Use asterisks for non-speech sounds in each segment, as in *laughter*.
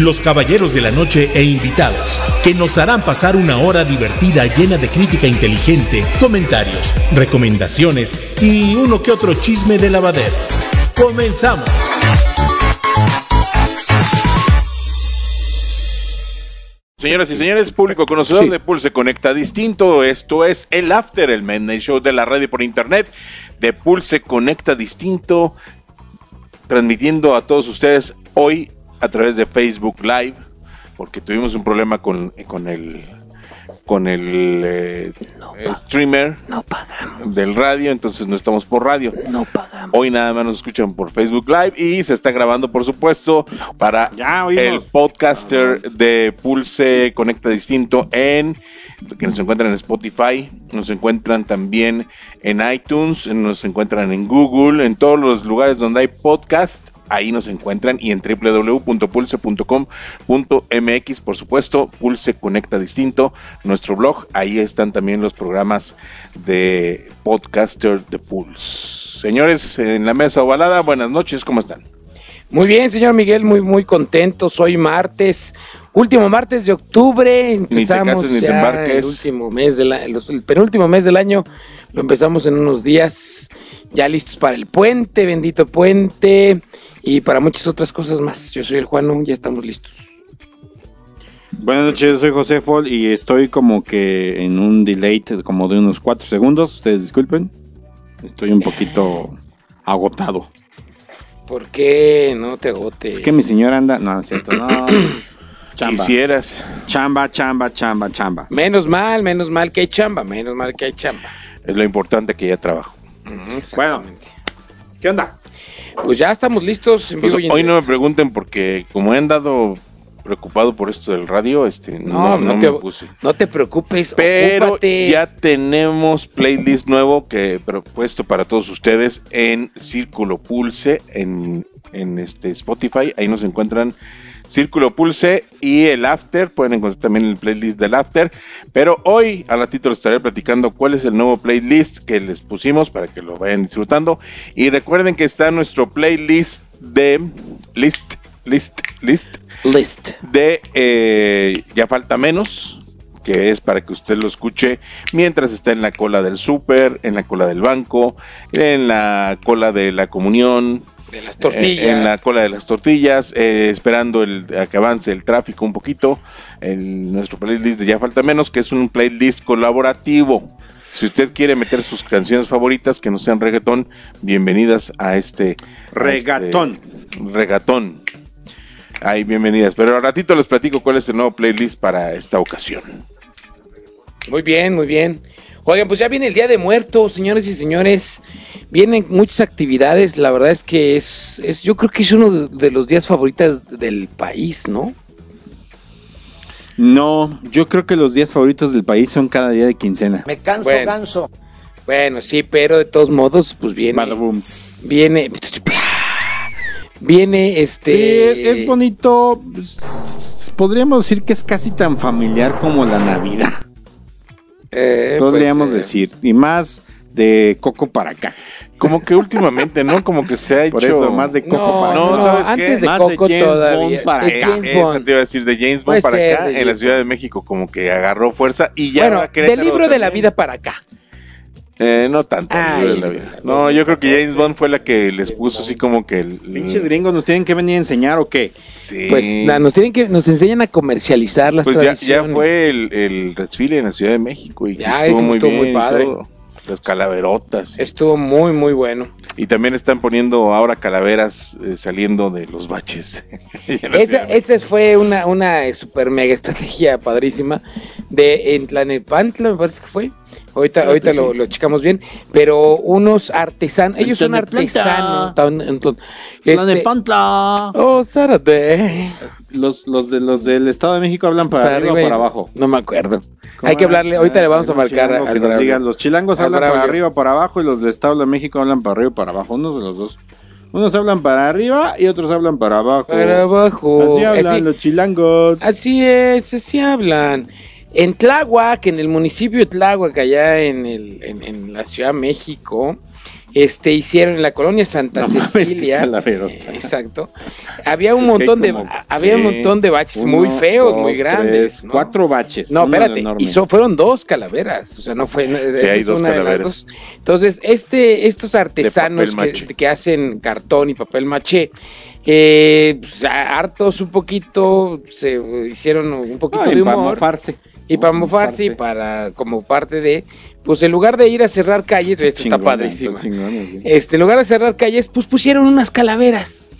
los caballeros de la noche e invitados, que nos harán pasar una hora divertida llena de crítica inteligente, comentarios, recomendaciones y uno que otro chisme de lavadero. ¡Comenzamos! Señoras y señores, público conocedor Sí. de Pulse Conecta Distinto, esto es el After, el Midnight Show de la radio por internet de Pulse Conecta Distinto, transmitiendo a todos ustedes hoy a través de Facebook Live, porque tuvimos un problema con, con el con el eh, streamer del radio, entonces no estamos por radio. No pagamos. Hoy nada más nos escuchan por Facebook Live y se está grabando, por supuesto, para Ya el podcaster de Pulse Conecta Distinto en que nos encuentran en Spotify, nos encuentran también en iTunes, nos encuentran en Google, en todos los lugares donde hay podcast. Ahí nos encuentran y en www.pulse.com.mx, por supuesto, Pulse Conecta Distinto, nuestro blog. Ahí están también los programas de podcaster de Pulse. Señores, en la mesa ovalada, buenas noches, ¿cómo están? Muy bien, señor Miguel, muy muy contento. Hoy martes, último martes de octubre. Empezamos cases ni te ya el último mes del el penúltimo mes del año. Lo empezamos en unos días, ya listos para el puente, bendito puente y para muchas otras cosas más. Yo soy el Juano, ya estamos listos. Buenas noches, yo soy José Fol y estoy como que en un delay como de unos 4 segundos. Ustedes disculpen. Estoy un poquito *laughs* agotado. ¿Por qué no te agotes? Es que mi señora anda. No, es cierto, no. *clears throat* Chamba. Quisieras. Chamba, chamba, chamba, chamba. Menos mal, menos mal que hay chamba, menos mal que hay chamba. Es lo importante que ya trabajo. Exactamente. ¿Qué onda? Pues ya estamos listos. en Pues vivo y en hoy no me pregunten porque como he andado preocupado por esto del radio, este no, No, no no, me puse. no te preocupes, Pero ocúpate. ya tenemos playlist nuevo que he propuesto para todos ustedes en Círculo Pulse en, en este Spotify. Ahí nos encuentran Círculo Pulse y el After. Pueden encontrar también el playlist del After. Pero hoy a ratito les estaré platicando cuál es el nuevo playlist que les pusimos para que lo vayan disfrutando. Y recuerden que está nuestro playlist de list, list, list List. de eh, Ya falta menos, que es para que usted lo escuche mientras está en la cola del súper, en la cola del banco, en la cola de la comunión, De las tortillas. eh, en la cola de las tortillas, eh, esperando el, a que avance el tráfico un poquito. El, nuestro playlist de Ya falta menos, que es un playlist colaborativo. Si usted quiere meter sus canciones favoritas que no sean reggaetón, bienvenidas a este Regatón. este regatón. Ay, bienvenidas. Pero al ratito les platico cuál es el nuevo playlist para esta ocasión. Muy bien, muy bien. Oigan, pues ya viene el Día de Muertos, señores y señores. Vienen muchas actividades. La verdad es que es, es yo creo que es uno de, los días favoritos del país, ¿no? No, yo creo que los días favoritos del país son cada día de quincena. Me canso, Bueno. ganso. Bueno, sí, pero de todos modos, pues viene. Badaboom. Viene. Viene este. Sí, es bonito. Podríamos decir que es casi tan familiar como la Navidad. Eh, Podríamos pues, eh, decir. Y más de Coco para acá. Como que últimamente, ¿no? Como que se ha hecho... Por eso, más de Coco No, para No, acá. no, ¿sabes antes qué? de Más de Coco James todavía. Bond para de acá. James Esa te iba a decir de James Puede Bond para ser acá, de en la Ciudad de México como que agarró fuerza y ya bueno, va a del libro de la vida para acá. Eh, no tanto. Ay, la vida. No, yo creo que James Bond fue la que les puso así como que el... Pinches gringos nos tienen que venir a enseñar o qué? Sí. Pues na- nos tienen que, nos enseñan a comercializar las Pues ya, tradiciones. ya fue el, el desfile en la Ciudad de México y Ya, estuvo muy estuvo muy bien y padre. todo. Las calaverotas. Estuvo muy, muy bueno. Y también están poniendo ahora calaveras eh, saliendo de los baches. *laughs* Esa, esa fue una, una super mega estrategia padrísima de en Tlanepantla, me parece que fue. Ahorita, ahorita lo, lo checamos bien, pero unos artesanos, ellos son artesanos. tan- enton- este- oh, Zárate. Los, los, de, los del Estado de México hablan para, arriba o para abajo. No me acuerdo. ¿Cómo Hay que hablarle, ahorita le vamos a marcar que nos diga, Los chilangos hablan para arriba o para abajo y los del Estado de México hablan para arriba o para abajo. Unos de los dos. Unos hablan para arriba y otros hablan para abajo. Para abajo. Así hablan Así- los chilangos. Así es, así hablan. En Tláhuac, en el municipio de Tláhuac, allá en, el, en, en la Ciudad de México, este, hicieron en la colonia Santa No Cecilia. eh, exacto. Había un Es montón de había un sí, montón de baches Uno, muy feos, dos, muy grandes. tres, ¿no? Cuatro baches. No, espérate, y so- fueron dos calaveras, o sea, no fue. esa hay dos una de las calaveras. dos. Entonces, este, estos artesanos que, hacen cartón y papel maché, eh, pues, hartos un poquito, se hicieron un poquito Ah, de para humor. mofarse. Y para mofarse y para, como parte de, pues en lugar de ir a cerrar calles, esto está Chingona, padrísimo. está chingona, sí. Este, en lugar de cerrar calles, pues pusieron unas calaveras.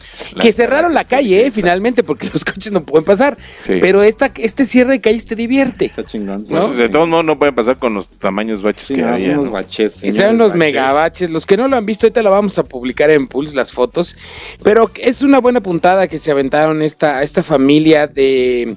Que cerraron la calle, eh, finalmente, porque *laughs* los coches no pueden pasar. Sí. Pero esta, este cierre de calles te divierte. Está chingón. Bueno, ¿no? de todos modos no pueden pasar con los tamaños baches Sí, que no, son había. unos ¿no? baches. Y señores sean los baches. megabaches. Los que no lo han visto, ahorita lo vamos a publicar en Pulse, las fotos. Pero es una buena puntada que se aventaron esta, esta familia de,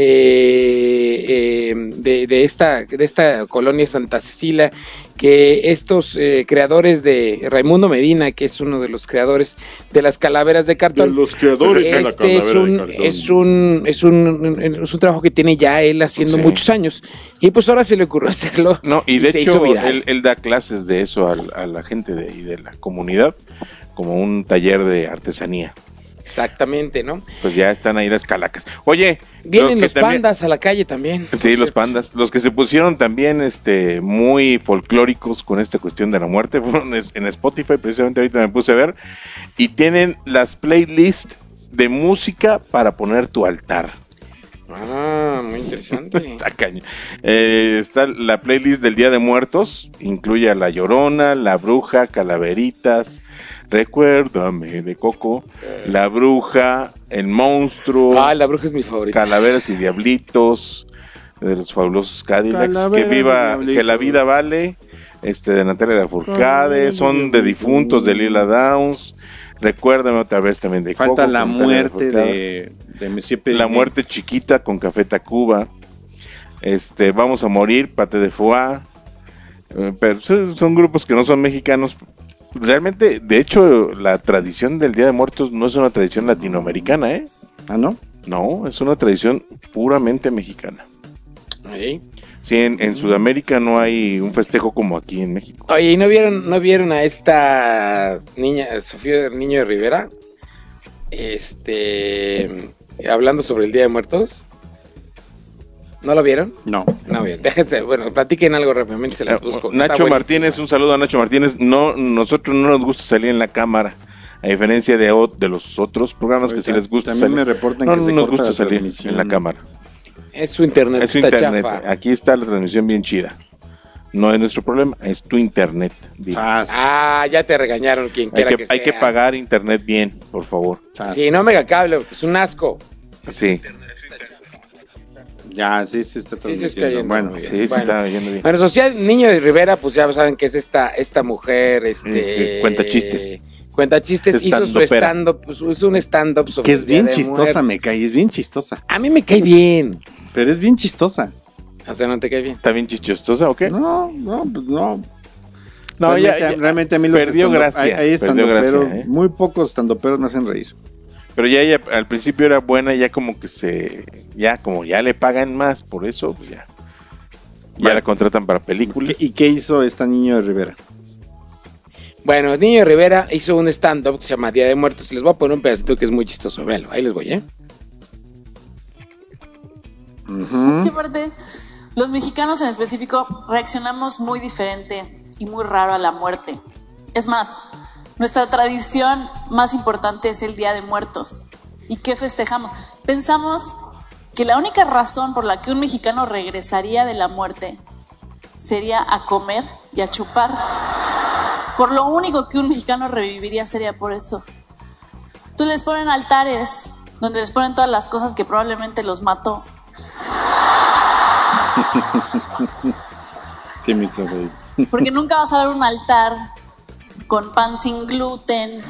eh, eh, de, de esta, de esta colonia Santa Cecilia. Que estos eh, creadores de Raimundo Medina, que es uno de los creadores de las calaveras de cartón. los creadores Este es un, es un es un es un trabajo que tiene ya él haciendo Sí. muchos años y pues ahora se le ocurrió hacerlo No, y de se hecho hizo viral. él, él da clases de eso al- a, la gente de, y de la comunidad, como un taller de artesanía. Exactamente no Pues ya están ahí las calacas. Oye, vienen los también- pandas a la calle también Sí, los pandas. Los que se pusieron también este, muy folclóricos con esta cuestión de la muerte *laughs* fueron en Spotify, precisamente ahorita me puse a ver, y tienen las playlists de música para poner tu altar. ah muy interesante *laughs* Está caña. Eh, está la playlist del Día de Muertos, incluye a La Llorona, La Bruja, Calaveritas, Recuérdame de Coco, La Bruja, El Monstruo, ah la bruja es mi favorita Calaveras y Diablitos, de los fabulosos Cadillacs, Calaveras que viva, que la vida vale, este de Natalia y son de difuntos de Lila Downs, Recuérdame otra vez también de Falta Coco, la muerte de, de Monsieur La muerte chiquita con Café Tacuba. Este, Vamos a morir, Pate de Foie. Eh, pero son grupos que no son mexicanos. Realmente, de hecho, la tradición del Día de Muertos no es una tradición latinoamericana, ¿eh? Ah, ¿no? No, es una tradición puramente mexicana. Sí. Sí, en, en Sudamérica no hay un festejo como aquí en México. oye y no vieron no vieron a esta niña Sofía Niño de Rivera este hablando sobre el Día de Muertos ¿No lo vieron? No. No, bien, déjense, bueno, platiquen algo rápidamente, se las busco. Eh, Nacho buenísima. Martínez, un saludo a Nacho Martínez. No, nosotros no nos gusta salir en la cámara, a diferencia de, o- de los otros programas que sí les gusta También me reportan No, que no se nos corta gusta la salir transmisión. en la cámara. Es su internet, Es su está internet. chafa. Aquí está la transmisión bien chida. No es nuestro problema, es tu internet. Ah, ya te regañaron quien hay quiera que, que, hay que pagar internet bien, por favor. chas. Sí, no megacable, es un asco. Sí, Ya, sí, sí está Sí, sí, transmitiendo. está bueno, sí, sí, Bueno. está yendo bien. Bueno, Social Niño de Rivera, pues ya saben que es esta, esta mujer, este... Cuenta chistes. Cuenta chistes, Es hizo su stand-up, pues, es un stand-up sobre que es bien chistosa, me cae, es bien chistosa. A mí me cae bien. Pero es bien chistosa. O sea, no te cae bien. ¿Está bien chistosa o qué? No, no, pues no. No, realmente, ya- ya- realmente a mí los perdió gracia, Hay, hay perdió gracia, stand-uperos, ¿eh? muy pocos stand-uperos me hacen reír. Pero ya ella al principio era buena, ya como que se. Ya, como ya le pagan más, por eso, pues ya. Ya la contratan para películas. ¿Qué- ¿Y qué hizo esta niña de Rivera? Bueno, Niño de Rivera hizo un stand-up que se llama Día de Muertos. Les voy a poner un pedacito que es muy chistoso. Véanlo, ahí les voy, ¿eh? Ujú. Es que aparte, los mexicanos en específico reaccionamos muy diferente y muy raro a la muerte. Es más, nuestra tradición más importante es el Día de Muertos. ¿Y qué festejamos? Pensamos que la única razón por la que un mexicano regresaría de la muerte sería a comer y a chupar. Por lo único que un mexicano reviviría sería por eso. Tú les ponen altares donde les ponen todas las cosas que probablemente los mató. *laughs* Me reír. Porque nunca vas a ver un altar con pan sin gluten,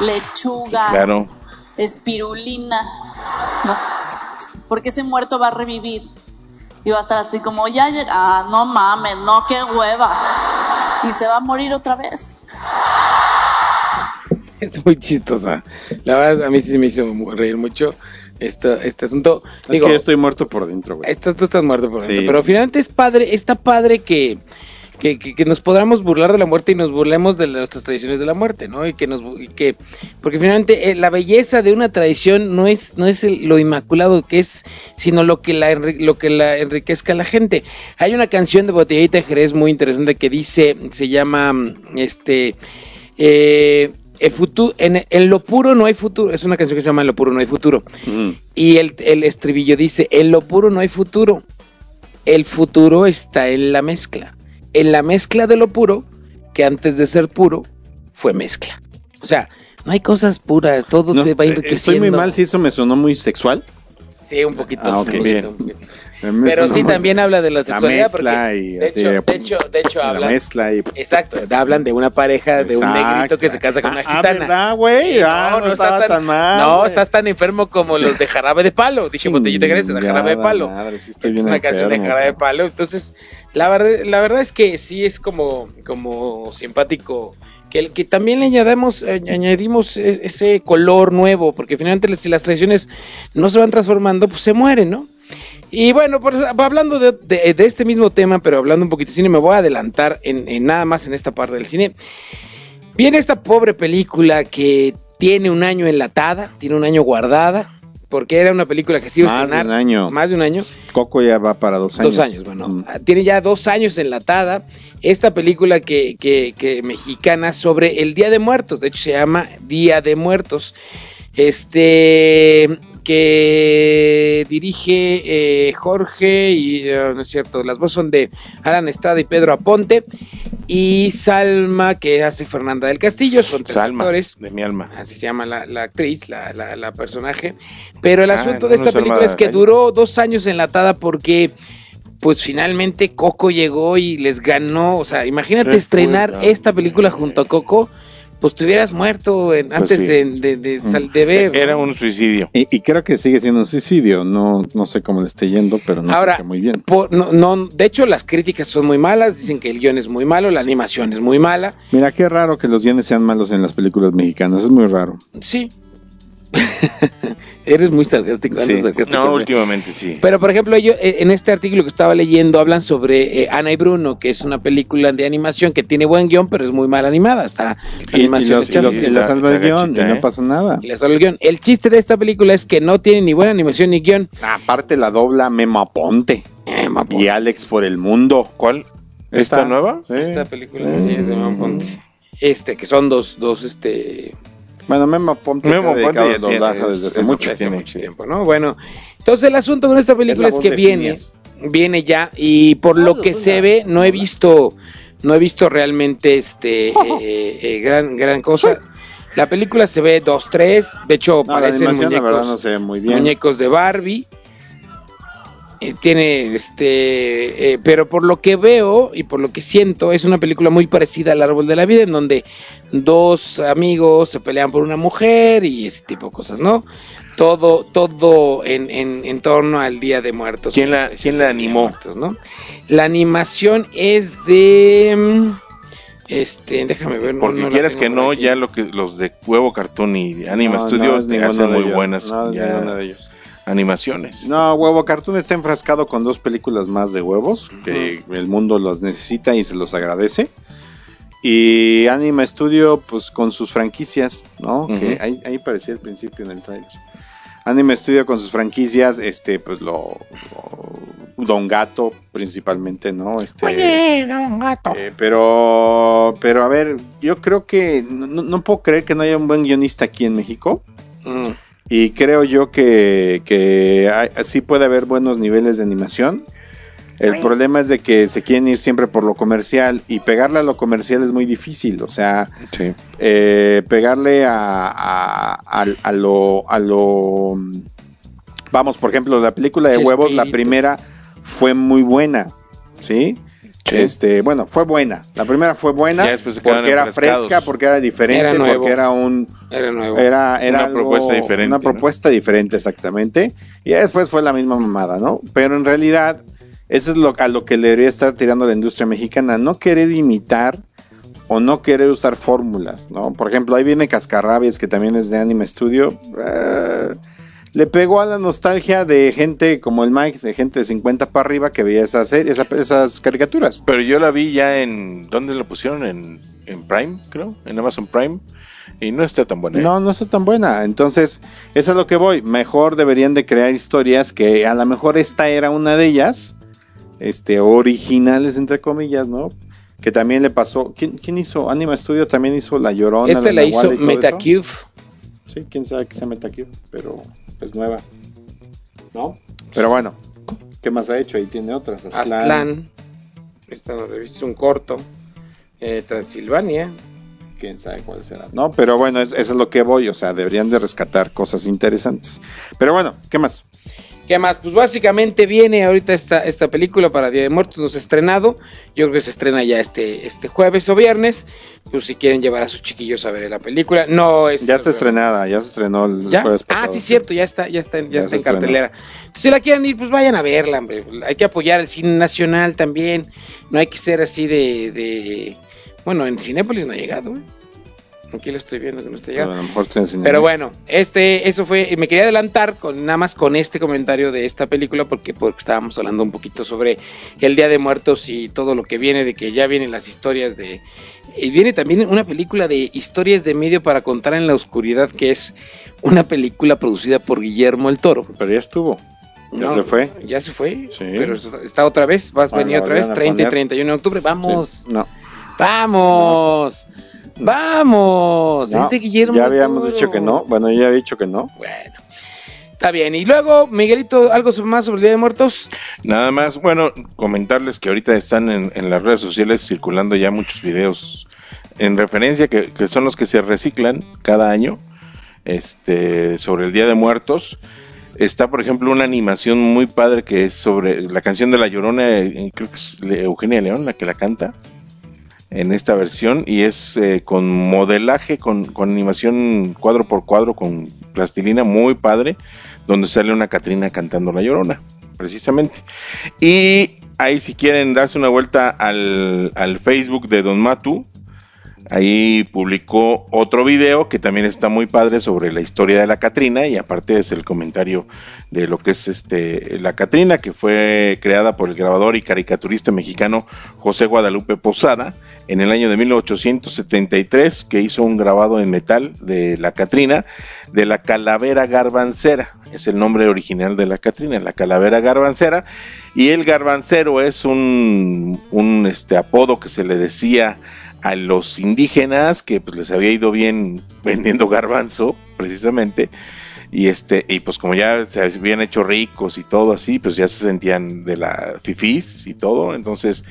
lechuga, Claro. espirulina, ¿no? Porque ese muerto va a revivir y va a estar así como, ya llega, ah, no mames, no, qué hueva. Y se va a morir otra vez. *laughs* Es muy chistosa. La verdad, a mí sí me hizo reír mucho este, este asunto. Es Digo, que yo estoy muerto por dentro, güey. Estás, tú estás muerto por dentro. Sí. Pero finalmente es padre, está padre que, que, que- que nos podamos burlar de la muerte y nos burlemos de nuestras tradiciones de la muerte, ¿no? Y que nos y que porque finalmente eh, la belleza de una tradición no es no es el- lo inmaculado que es, sino lo que la lo que la enriquezca a la gente. Hay una canción de Botellita de Jerez muy interesante que dice, se llama este eh, el futuro, en, en lo puro no hay futuro. Es una canción que se llama En lo puro no hay futuro. Mm. Y el, el estribillo dice, en lo puro no hay futuro. El futuro está en la mezcla. En la mezcla de lo puro, que antes de ser puro, fue mezcla. O sea, no hay cosas puras, todo No, se va enriqueciendo. estoy muy mal si eso me sonó muy sexual. Sí, un poquito. Ah, ok. un poquito, Bien. Un Pero sí también habla de la la sexualidad. mezcla porque, y de, así, hecho, de hecho, de hecho, la hablan. mezcla y Exacto, hablan de una pareja, de un Exacto. negrito que se casa con una Ah, gitana. ¿verdad, güey? Ah, no estaba tan mal, No, güey. estás tan enfermo como los de jarabe de palo. Dije botellita Grecia, de jarabe de palo. madre, sí estoy es bien una canción de enfermo, jarabe de palo. Entonces, la verdad, la verdad es que sí es como, como simpático. Que, que también le añadamos, eh, añadimos e- ese color nuevo, porque finalmente si las tradiciones no se van transformando, pues se mueren, ¿no? Y bueno, pues, hablando de, de- de este mismo tema, pero hablando un poquito de cine, me voy a adelantar en, en nada más en esta parte del cine. Viene esta pobre película que tiene un año enlatada, tiene un año guardada, porque era una película que se iba a Más de estrenar un año. más de un año. Coco ya va para dos años. Dos años, bueno. Mm. ah, Tiene ya dos años enlatada esta película que, que, que mexicana sobre el Día de Muertos. De hecho, se llama Día de Muertos. Este que dirige eh, Jorge y eh, no es cierto, las voces son de Alan Estrada y Pedro Aponte y Salma que hace Fernanda del Castillo, son tres Salma, actores de mi alma. así se llama la, la actriz, la, la- la personaje. Pero el Ah, asunto no, de no esta es película es que duró dos años enlatada porque, pues finalmente Coco llegó y les ganó. O sea, imagínate estrenar esta película junto a Coco, pues te hubieras muerto en- Pues antes sí. de, de- de sal- de ver. Era un suicidio. Y, y creo que sigue siendo un suicidio. No, no sé cómo le esté yendo, pero no Ahora, muy bien. por- no, no, de hecho, las críticas son muy malas. Dicen que el guion es muy malo, la animación es muy mala. Mira, qué raro que los guiones sean malos en las películas mexicanas. Es muy raro. Sí. *laughs* Eres muy sarcástico. Sí. sarcástico, No, últimamente sí. Pero, por ejemplo, ellos, eh, en este artículo que estaba leyendo hablan sobre eh, Ana y Bruno, que es una película de animación que tiene buen guion, pero es muy mal animada. Está la Y, animación los, y los- y la salva el guion gachita, y no ¿eh? pasa nada. y le sale el guion. El chiste de esta película es que no tiene ni buena animación ni guion. Aparte la dobla Memo Aponte y Alex por el mundo. ¿Cuál? ¿Esta nueva? Sí. Esta película sí es de Memo Ponte. Este, que son dos, dos, este... Bueno, Memo Aponte Memo se ha dedicado al tiene- doblaje es- desde hace es- mucho. hace tiene, mucho tiempo, ¿no? Bueno, entonces el asunto con esta película Es es, que viene, Phineas. viene ya y por lo que se ve no he visto, no he visto realmente este *laughs* eh, eh, gran gran cosa. La película se ve 2-3, de hecho No, parecen muñecos, verdad no se ve muy bien. muñecos de Barbie. Eh, tiene este, eh, pero por lo que veo y por lo que siento, es una película muy parecida al Árbol de la Vida, en donde dos amigos se pelean por una mujer y ese tipo de cosas, ¿no? Todo, todo en, en, en torno al Día de Muertos. ¿Quién la- quién la animó? Muertos, ¿no? La animación es de, mm, este, déjame ver. no- Porque no la quieras que por no, aquí. ya lo que los de Huevo Cartoon y Anima No, Studio no es ninguno hacen muy ellos. buenas No es ya ninguno de ellos. Animaciones. No, Huevo Cartoon está enfrascado con dos películas más de huevos, que el mundo las necesita y se los agradece. Y Anima Studio, pues con sus franquicias, ¿no? Que Ujú. ahí, ahí parecía al principio en el trailer. Anima Studio con sus franquicias, este, pues lo, lo- Don Gato principalmente, ¿no? Este, eh, pero, pero a ver, yo creo que no puedo creer que no haya un buen guionista aquí en México. Mm. Y creo yo que, que hay- sí puede haber buenos niveles de animación. El problema es de que se quieren ir siempre por lo comercial y pegarle a lo comercial es muy difícil. O sea, Sí. eh, pegarle a, a, a- a lo, a lo... Vamos, por ejemplo, la película de huevos, la primera fue muy buena, ¿sí? Este, bueno, fue buena. La primera fue buena porque era fresca, porque era diferente, porque era un era nuevo. Era, una propuesta diferente. Una propuesta diferente, exactamente. Y después fue la misma mamada, ¿no? Pero en realidad, eso es lo, a lo que le debería estar tirando la industria mexicana. No querer imitar o no querer usar fórmulas, ¿no? Por ejemplo, ahí viene Cascarrabias, que también es de Anime Studio. Eh, le pegó a la nostalgia de gente como el Mike, de gente de 50 para arriba que veía esas, esas caricaturas. Pero yo la vi ya en. ¿Dónde la pusieron? En, Prime, creo. En Amazon Prime. Y no está tan buena. ¿eh? No, no está tan buena. Entonces, eso es lo que voy. Mejor deberían de crear historias que a lo mejor esta era una de ellas. Este, originales entre comillas, ¿no? Que también le pasó. ¿Quién, hizo? Anima Studios también hizo La Llorona. Este la, hizo Metacube. Sí, quién sabe que sea Metacube, pero es nueva. ¿No? Pero bueno, ¿qué más ha hecho? Ahí tiene otras. Aztlán. Esta no he un corto. Eh, Transilvania. Quién sabe cuál será. No, pero bueno, eso es lo que voy. O sea, deberían de rescatar cosas interesantes. Pero bueno, ¿qué más? ¿Qué más? Pues básicamente viene ahorita esta, esta película para Día de Muertos, nos ha estrenado. Yo creo que se estrena ya este, este jueves o viernes. Pues si quieren llevar a sus chiquillos a ver la película. No es. Ya está estrenada, ya se estrenó el jueves ah, pasado. Ah, sí, cierto, ya está, ya está, ya, está en cartelera. si la quieren ir, pues vayan a verla, hombre. Hay que apoyar el cine nacional también. No hay que ser así de. de... Bueno, en Cinépolis no ha llegado, ¿eh? Aquí lo estoy viendo que no está llegando. Pero bueno, este, eso fue. Me quería adelantar con nada más con este comentario de esta película, porque, porque estábamos hablando un poquito sobre el Día de Muertos y todo lo que viene, de que ya vienen las historias de. Y viene también una película de historias de medio para contar en la oscuridad, que es una película producida por Guillermo el Toro. Pero ya estuvo. Ya se fue. Ya se fue. Sí. Pero está otra vez. Vas a venir otra vez. 30 y 31 de octubre. Vamos. No. Vamos. Vamos, este Guillermo. Ya habíamos dicho que no. Bueno, ya había dicho que no. Bueno. Está bien. Y luego, Miguelito, ¿algo más sobre el Día de Muertos? Nada más, bueno, comentarles que ahorita están en, las redes sociales circulando ya muchos videos en referencia, que, son los que se reciclan cada año, este, sobre el Día de Muertos. Está, por ejemplo, una animación muy padre que es sobre la canción de La Llorona, eh, creo que es Eugenia León la que la canta en esta versión y es eh, con modelaje, con, animación cuadro por cuadro, con plastilina muy padre, donde sale una Catrina cantando La Llorona, precisamente. Y ahí si quieren darse una vuelta al, al Facebook de Don Matu, Ahí publicó otro video que también está muy padre sobre la historia de la Catrina y aparte es el comentario de lo que es este la Catrina que fue creada por el grabador y caricaturista mexicano José Guadalupe Posada en el año de 1873 que hizo un grabado en metal de la Catrina de la calavera garbancera. Es el nombre original de la Catrina la calavera garbancera. Y el garbancero es un, este apodo que se le decía a los indígenas que pues, les había ido bien *laughs* vendiendo garbanzo, precisamente, y este, y pues como ya se habían hecho ricos y todo así, pues ya se sentían de la fifís y todo, entonces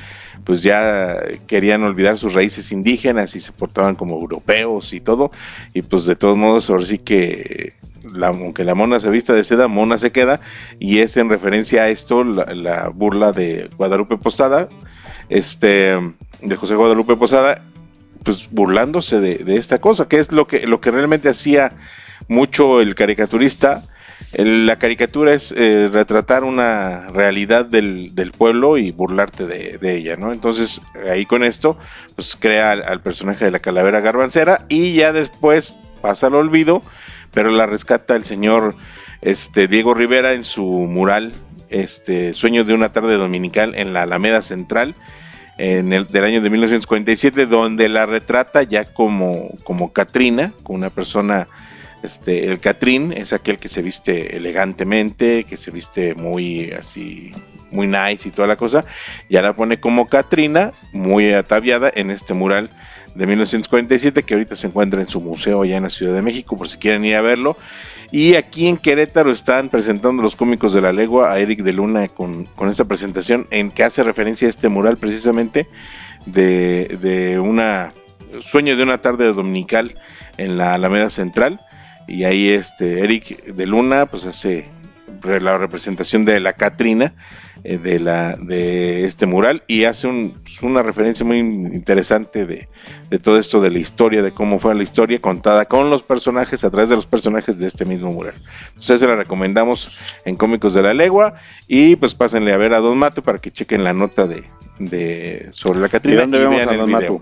pues ya querían olvidar sus raíces indígenas y se portaban como europeos y todo, y pues de todos modos ahora sí que la, aunque la mona se vista de seda, mona se queda, y es en referencia a esto la, la burla de Guadalupe Postada, este de José Guadalupe Posada, pues burlándose de, esta cosa, que es lo que, lo que realmente hacía mucho el caricaturista. la caricatura es eh, retratar una realidad del, pueblo y burlarte de, ella, ¿no? Entonces, ahí con esto, pues crea al, personaje de la calavera garbancera y ya después pasa al olvido, pero la rescata el señor este, Diego Rivera en su mural, este, Sueño de una tarde dominical en la Alameda Central, en el, del año de 1947, donde la retrata ya como, como Katrina, como una persona, este, el Catrín es aquel que se viste elegantemente, que se viste muy así, muy nice y toda la cosa, ya la pone como Katrina, muy ataviada en este mural de 1947 que ahorita se encuentra en su museo allá en la Ciudad de México, por si quieren ir a verlo. Y aquí en Querétaro están presentando los cómicos de la legua a Eric de Luna con, esta presentación en que hace referencia a este mural precisamente de, de una sueño de una tarde dominical en la Alameda Central. Y ahí este Eric de Luna pues hace la representación de la Catrina eh, de, la, de este mural y hace una referencia muy interesante de, todo esto de la historia, de cómo fue la historia contada con los personajes, a través de los personajes de este mismo mural. Entonces se la recomendamos en Cómicos de la Legua y pues pásenle a ver a Don Mato para que chequen la nota de, de sobre la Catrina. ¿Y dónde vemos a Don Mato?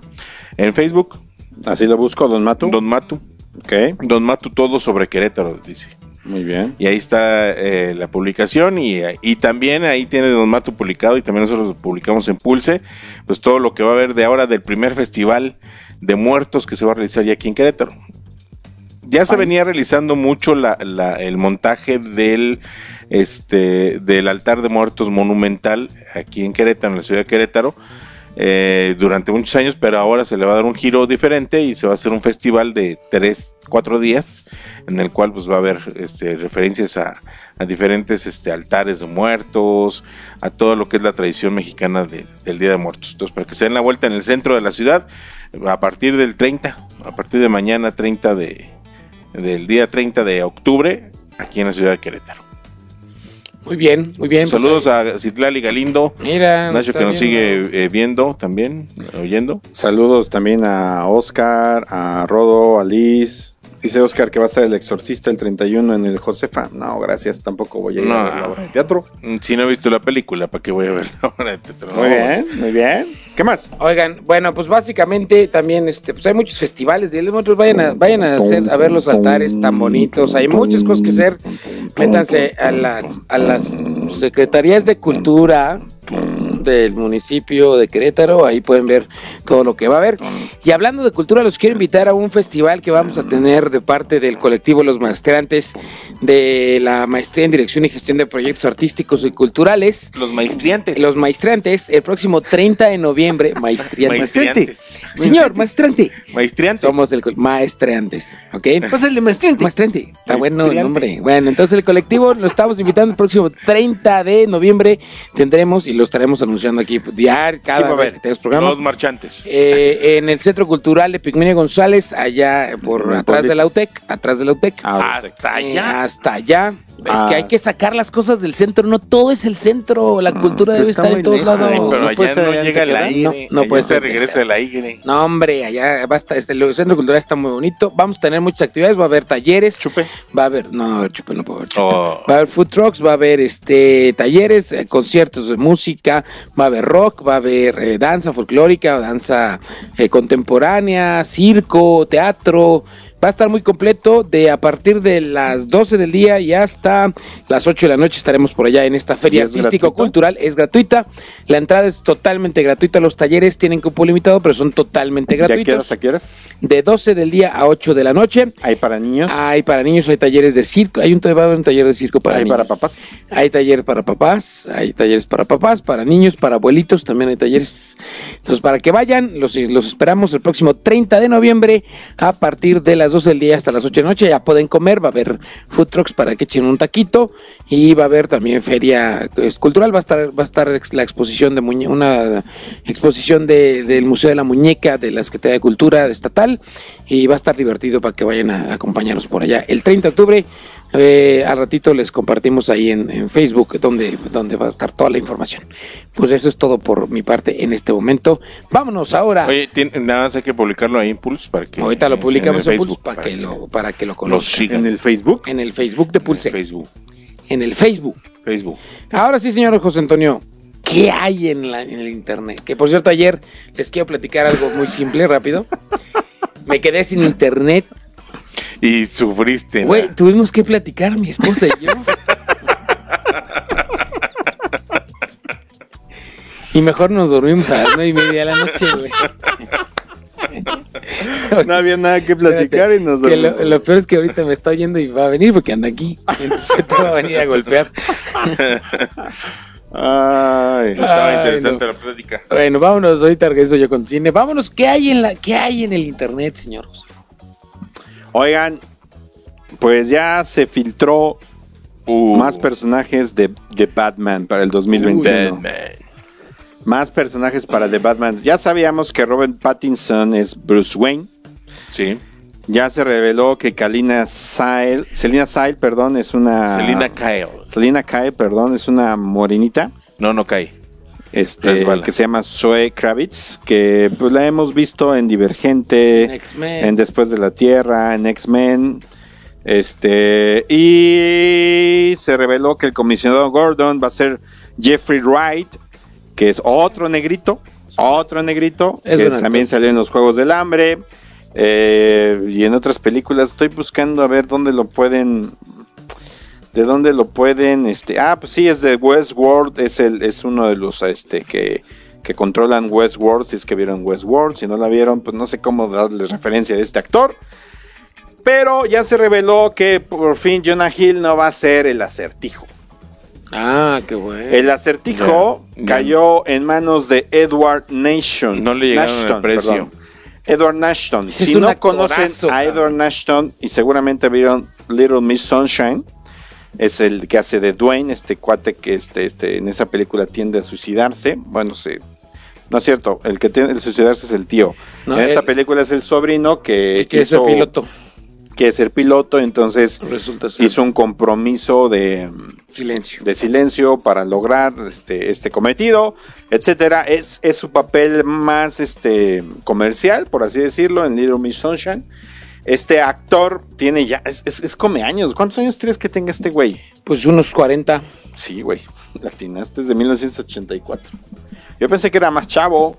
En Facebook. Así lo busco, Don Mato. Don Mato. Ok. Don Mato todo sobre Querétaro, dice. Muy bien. Y ahí está eh, la publicación y, y, también ahí tiene Don Mato publicado y también nosotros publicamos en Pulse, pues todo lo que va a haber de ahora del primer festival de muertos que se va a realizar ya aquí en Querétaro. Ya se venía realizando mucho la, el montaje del, este, del altar de muertos monumental aquí en Querétaro, en la ciudad de Querétaro, eh, durante muchos años, pero ahora se le va a dar un giro diferente y se va a hacer un festival de tres, cuatro días en el cual pues va a haber este, referencias a, diferentes este, altares de muertos, a todo lo que es la tradición mexicana del Día de Muertos. Entonces, para que se den la vuelta en el centro de la ciudad, a partir del 30, a partir de mañana 30 de, del día 30 de octubre, aquí en la ciudad de Querétaro. Muy bien, muy bien. Pues, Saludos a Citlali Galindo. Mira, Nacho que nos sigue eh, viendo también, oyendo. Saludos también a Oscar, a Rodo, a Liz, Dice Oscar que va a ser el exorcista el 31 en el Josefa. No, gracias, tampoco voy a ir a ver la obra de teatro. Mm, si no he visto la película, ¿para qué voy a ver la obra de teatro? Muy bien, muy bien. ¿Qué más? Oigan, bueno, pues básicamente también este, pues hay muchos festivales de otros vayan a, vayan a hacer a ver los altares tan bonitos, hay muchas cosas que hacer. Métanse a las a las secretarías de cultura del municipio de Querétaro, ahí pueden ver todo lo que va a haber. Y hablando de cultura, los quiero invitar a un festival que vamos a tener de parte del colectivo Los Maestrantes de la Maestría en Dirección y Gestión de Proyectos Artísticos y Culturales. Los Maestriantes. Los Maestriantes, el próximo 30 de noviembre. Maestriante. Señor, maestrante. Maestriante. Somos el maestrantes, ¿ok? Pues el de maestrante. Maestrante. Está bueno el nombre. Bueno, entonces el colectivo lo estamos invitando el próximo 30 de noviembre. Tendremos y lo estaremos anunciando aquí diario, cada vez que tenemos programa. Los marchantes. Eh, en el Centro Cultural de Pigmenio González, allá por atrás de la UTEC, atrás de la UTEC. Ah, hasta allá. hasta allá. Es que hay ah. que sacar las cosas del centro, no todo es el centro, la ah, cultura debe estar en todos lados. pero allá no, llega la aire, no, puede ser. regresa el aire. No, hombre, allá basta, este, el centro cultural está muy bonito. Vamos a tener muchas actividades, va a haber talleres. Chupe. Va a haber, no, chupe no puedo ver chupe. Oh. Va a haber food trucks, va a haber este talleres, eh, conciertos de música, va a haber rock, va a haber eh, danza folclórica, danza eh, contemporánea, circo, teatro, Va a estar muy completo de a partir de las 12 del día y hasta las 8 de la noche estaremos por allá en esta feria artístico-cultural. Es gratuita. La entrada es totalmente gratuita. Los talleres tienen cupo limitado, pero son totalmente gratuitos. ¿A qué horas? De 12 del día a 8 de la noche. ¿Hay para niños? Hay para niños, hay talleres de circo. Hay un, un taller de circo para ¿Hay niños. para papás? Hay talleres para papás, hay talleres para papás, para niños, para abuelitos, también hay talleres. Entonces, para que vayan, los, los esperamos el próximo 30 de noviembre a partir de las 12 del día hasta las 8 de noche. Ya pueden comer, va a haber food trucks para que echen un taquito y va a haber también feria cultural. Va a estar, va a estar la exposición de una exposición de, del Museo de la Muñeca de la Secretaría de Cultura Estatal y va a estar divertido para que vayan a acompañarnos por allá. El 30 de octubre eh, al ratito les compartimos ahí en, Facebook donde, donde va a estar toda la información. Pues eso es todo por mi parte en este momento. Vámonos ahora. Oye, nada más hay que publicarlo ahí en Pulse para que. Ahorita lo publicamos en, Pulse para, que, lo, para que lo conozcan. ¿En el Facebook? En el Facebook de Pulse. En el Facebook. En el Facebook. Facebook. Ahora sí, señor José Antonio. ¿Qué hay en, la, en el internet? Que por cierto, ayer les quiero platicar algo muy simple, rápido. *laughs* Me quedé sin internet y sufriste. Güey, tuvimos que platicar mi esposa y yo. y mejor nos dormimos a las nueve y media de la noche, güey. No había nada que platicar y nos dormimos. Lo, peor es que ahorita me está oyendo y va a venir porque anda aquí. Entonces te va a venir a golpear. *laughs* Ay, estaba interesante la plática. Bueno, vámonos, ahorita regreso yo con cine. Vámonos, ¿qué hay en la, qué hay en el internet, señor José? Oigan, pues ya se filtró uh. más personajes de, de, Batman para el 2021. Más personajes para The Batman. Ya sabíamos que Robert Pattinson es Bruce Wayne. Sí. Ya se reveló que Kalina Sail, Selina Sail, perdón, es una. Selina Kyle. Selina Kyle, perdón, es una morenita. No, no cae. Este, que se llama Zoe Kravitz, que pues la hemos visto en Divergente, en Después de la Tierra, en X-Men. Este, y se reveló que el comisionado Gordon va a ser Jeffrey Wright, que es otro negrito, otro negrito, Es que también salió en los Juegos del Hambre eh, y en otras películas. Estoy buscando a ver dónde lo pueden, de dónde lo pueden, este, ah, pues sí, es de Westworld, es el, es uno de los, este, que que controlan Westworld, si es que vieron Westworld, si no la vieron, pues no sé cómo darle referencia de este actor. Pero ya se reveló que por fin Jonah Hill no va a ser el acertijo. Ah, qué bueno. El acertijo cayó en manos de Edward Nashton. No le llegaron el precio. perdón. Edward Nashton. Si no actorazo, conocen a. Edward Nashton y seguramente vieron Little Miss Sunshine, es el que hace de Dwayne, este cuate que este, este, en esa película tiende a suicidarse. Bueno, sí. No es cierto, el que tiende a suicidarse es el tío. No, en esta película es el sobrino que, que es el hizo- piloto. que es el piloto, entonces Resulta hizo un compromiso de, silencio. de silencio para lograr este, este cometido, etcétera. Es, es su papel más este, comercial, por así decirlo, en Little Miss Sunshine. Este actor tiene ya, es, es, es come años. ¿Cuántos años crees que tenga este güey? Pues unos 40. Sí, güey, latinaste desde 1984. Yo pensé que era más chavo.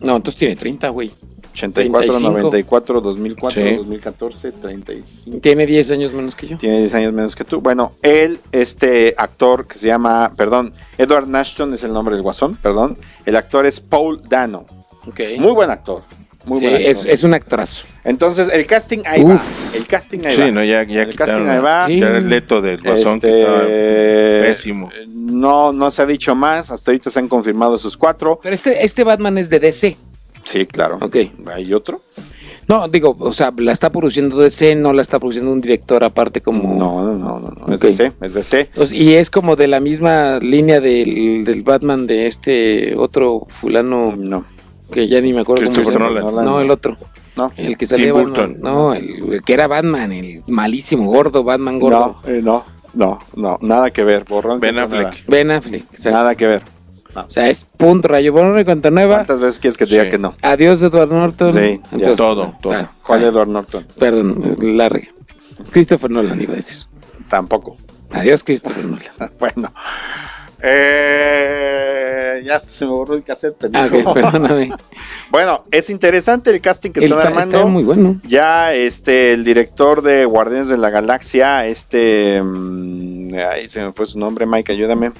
No, entonces tiene 30, güey. 84, 35. 94, 2004, Sí. 2014, 35. Tiene 10 años menos que yo. Tiene 10 años menos que tú. Bueno, él, este actor que se llama, perdón, Edward Nashton es el nombre del guasón, perdón. El actor es Paul Dano. Ok. Muy buen actor. Muy Sí, buen es, actor. es un actrazo. Entonces, el casting ahí Uf. va. El casting ahí va. Sí, no, ya, ya el casting ahí va. Ya el leto del guasón Este, que estaba pésimo. No, no se ha dicho más. Hasta ahorita se han confirmado esos cuatro. Pero este, este Batman es de DC. Sí, claro. Ok. ¿Hay otro? No, digo, o sea, la está produciendo DC, no la está produciendo un director aparte como... No, no, no, no. no. Es. DC, es DC. Y es como de la misma línea del, del Batman de este otro fulano No, que ya ni me acuerdo cómo se llama. No, el otro. No. El que salía Tim Batman. Burton. No, el, el que era Batman, el malísimo, gordo, Batman gordo. No, eh, no, no, no, nada que ver. Borrón Ben. Affleck. Ben Affleck. Nada que ver. O sea, es punto rayo borrón y cuenta nueva. ¿Cuántas veces quieres que te diga Sí. que no? Adiós, Edward Norton. Sí, ya. Todo, todo. ah, ¿Cuál ah, Edward Norton? Perdón, larga. Christopher Nolan iba a decir. Tampoco. Adiós, Christopher Nolan. *laughs* Bueno. Eh, ya se me borró el cassette. Ah, pendejo. perdóname. *laughs* Bueno, es interesante el casting que El están ca- armando. está muy bueno. Ya este el director de Guardianes de la Galaxia, este mm, ay, se me fue su nombre, Mike, ayúdame.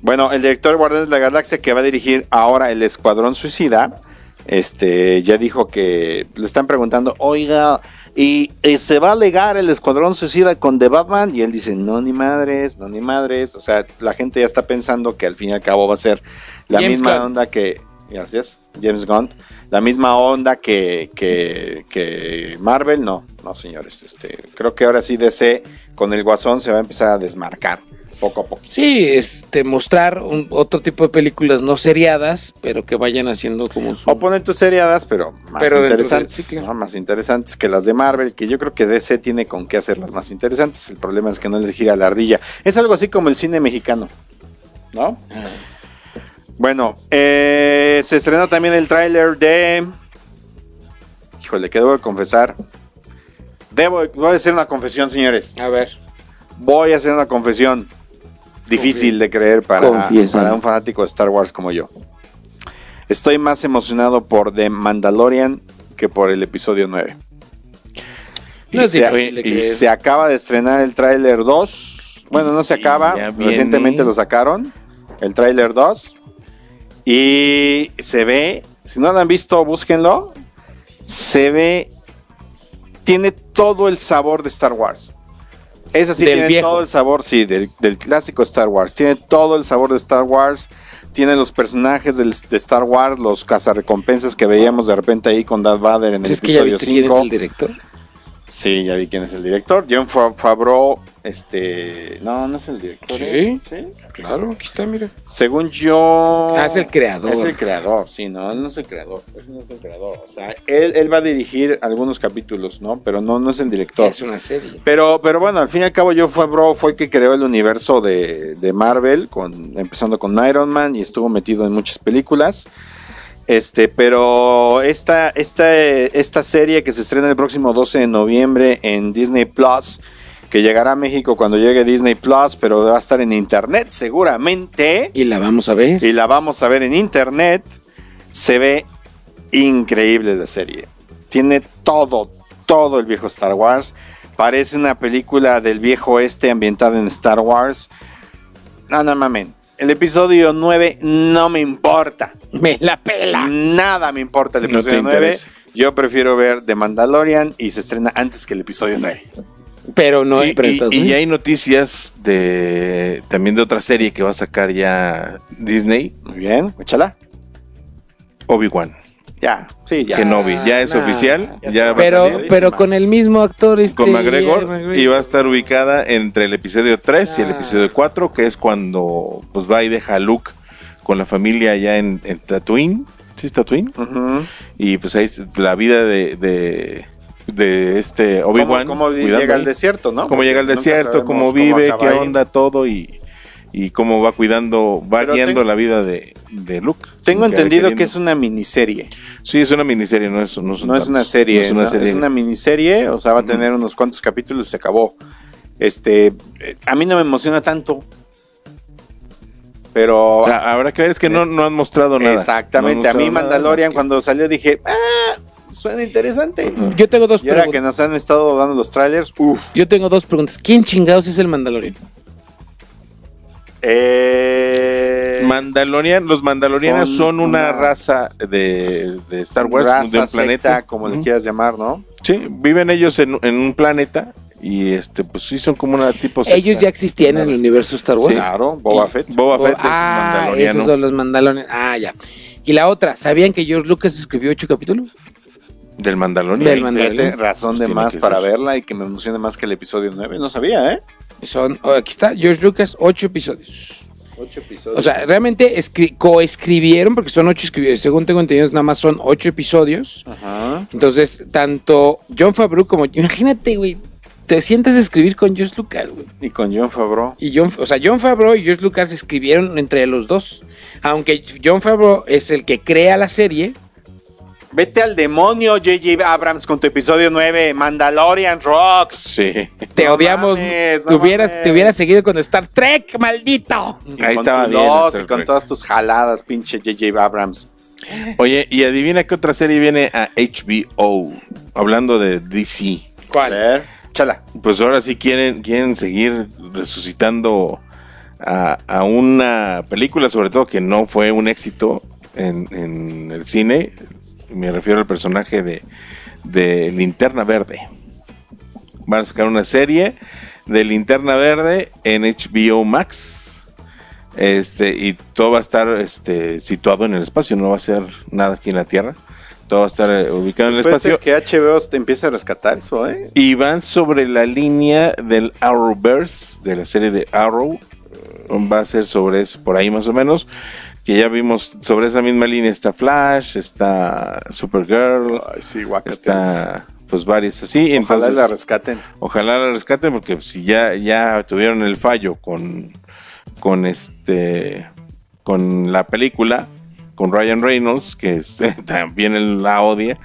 Bueno, el director de Guardianes de la Galaxia que va a dirigir ahora el Escuadrón Suicida, este ya dijo que le están preguntando, "Oiga, ¿y, eh, se va a alegar el Escuadrón Suicida con The Batman?" Y él dice, "No ni madres, no ni madres." O sea, la gente ya está pensando que al fin y al cabo va a ser la James misma Gunn. onda que Gracias, James Gunn. La misma onda que, que, que Marvel, no, no señores. Este, creo que ahora sí DC con el Guasón se va a empezar a desmarcar poco a poco. Sí, este, mostrar un- otro tipo de películas no seriadas, pero que vayan haciendo como su... O ponen tus seriadas, pero más Pero interesantes, del ciclo. ¿no? más interesantes que las de Marvel, que yo creo que DC tiene con qué hacerlas más interesantes. El problema es que no les gira la ardilla. Es algo así como el cine mexicano, ¿no? Ah. Bueno, eh, se estrenó también el tráiler de... Híjole, que debo de confesar. Debo, voy a hacer una confesión, señores. A ver. Voy a hacer una confesión difícil de creer para, para un fanático de Star Wars como yo. Estoy más emocionado por The Mandalorian que por el episodio 9. No es se, difícil de y se acaba de estrenar el tráiler 2. Bueno, no se acaba. Recientemente lo sacaron. El tráiler 2. Y se ve, si no lo han visto, búsquenlo. Se ve, tiene todo el sabor de Star Wars. Ese sí Del tiene viejo. todo el sabor, sí, del, del clásico Star Wars. Tiene todo el sabor de Star Wars. Tiene los personajes del- de Star Wars, los cazarrecompensas que veíamos de repente ahí con Darth Vader en el que ya episodio quién es 5. el director. Sí, ya vi quién es el director. John Favreau, este... No, no es el director. ¿Sí? ¿Sí? Claro, aquí está, mira. Según yo... Ah, es el creador. Es el creador, sí, no, él no es el creador. Ese no es el creador. O sea, él, él, va a dirigir algunos capítulos, ¿no? Pero no, no es el director. Es una serie. Pero, pero bueno, al fin y al cabo, John Favreau fue el que creó el universo de, de Marvel, con, empezando con Iron Man y estuvo metido en muchas películas. Este, pero esta, esta, esta serie que se estrena el próximo 12 de noviembre en Disney Plus, que llegará a México cuando llegue Disney Plus, pero va a estar en internet seguramente. Y la vamos a ver. Y la vamos a ver en internet. Se ve increíble la serie. Tiene todo, todo el viejo Star Wars. Parece una película del viejo oeste ambientada en Star Wars. No, no mamen. El episodio 9 no me importa. Me la pela. Nada me importa el episodio 9. Yo prefiero ver The Mandalorian y se estrena antes que el episodio 9. Pero no y, y, ya hay noticias de también de otra serie que va a sacar ya Disney. Muy bien, échala. Obi-Wan. Ya, sí, ya. Kenobi, ya es oficial. Ya, pero pero con el mismo actor. Este, con McGregor, y va a estar ubicada entre el episodio 3 y el episodio 4, que es cuando pues va y deja a Luke con la familia allá en, Tatooine. ¿Sí es Tatooine? Y pues ahí la vida de, de, este Obi-Wan. ¿Cómo, llega al desierto, no? Cómo llega al desierto, cómo vive, qué onda, todo y y cómo va cuidando, va guiando la vida de, de, Luke. Tengo entendido que es una miniserie. Sí, es una miniserie, no es, no es, una, serie, es una serie. Es una miniserie, o sea, va a tener unos cuantos capítulos y se acabó. Este, a mí no me emociona tanto. Pero. Ahora que ver, es que no, no han mostrado nada. Exactamente. a mí, Mandalorian, cuando salió, dije, ah, suena interesante. Yo tengo dos y ahora que nos han estado dando los trailers, uff. Yo tengo dos preguntas. ¿Quién chingados es el Mandalorian? Eh, Mandalorian, los Mandalorianos son, una, raza de, Star Wars, de un planeta, como le quieras llamar, ¿no? Sí, viven ellos en, un planeta y este, pues sí son como una tipo. Ellos ya existían en el universo Star Wars. claro, Boba Fett. Boba Fett ah, Esos son los Mandalorianos. Ah, ya. Y la otra, ¿sabían que George Lucas escribió ocho capítulos? Del Mandalorian. Del razón pues de más para verla y que me emocione más que el episodio 9. No sabía, ¿eh? Son, oh, aquí está, George Lucas, ocho episodios. Ocho episodios. O sea, realmente coescribieron, porque son ocho, según tengo entendido, nada más son ocho episodios. Ajá. Entonces, tanto John Favreau como, imagínate, güey, te sientas a escribir con George Lucas, güey. Y con John Favreau. Y John, o sea, John Favreau y George Lucas escribieron entre los dos. Aunque John Favreau es el que crea la serie, Vete al demonio, JJ Abrams, con tu episodio 9, Mandalorian Rocks. Sí. Te odiamos. te, hubieras, seguido con Star Trek, maldito. Ahí estaba bien. y con todas tus jaladas, pinche JJ Abrams. Oye, y adivina qué otra serie viene a HBO, hablando de DC. ¿Cuál? A ver, chala. Pues ahora sí quieren, quieren seguir resucitando a, a, una película, sobre todo que no fue un éxito en, en el cine, me refiero al personaje de, de Linterna Verde. Van a sacar una serie de Linterna Verde en HBO Max. Este, y todo va a estar este, situado en el espacio, no va a ser nada aquí en la Tierra. Todo va a estar eh, ubicado en el espacio. que HBO te empiece a rescatar eso, ¿eh? Y van sobre la línea del Arrowverse, de la serie de Arrow. Va a ser sobre eso, por ahí más o menos que ya vimos sobre esa misma línea está Flash, está Supergirl, está pues varias así. Ojalá la rescaten. Ojalá la rescaten porque si ya, ya tuvieron el fallo con, con este con la película, con Ryan Reynolds, que *laughs* también la odia,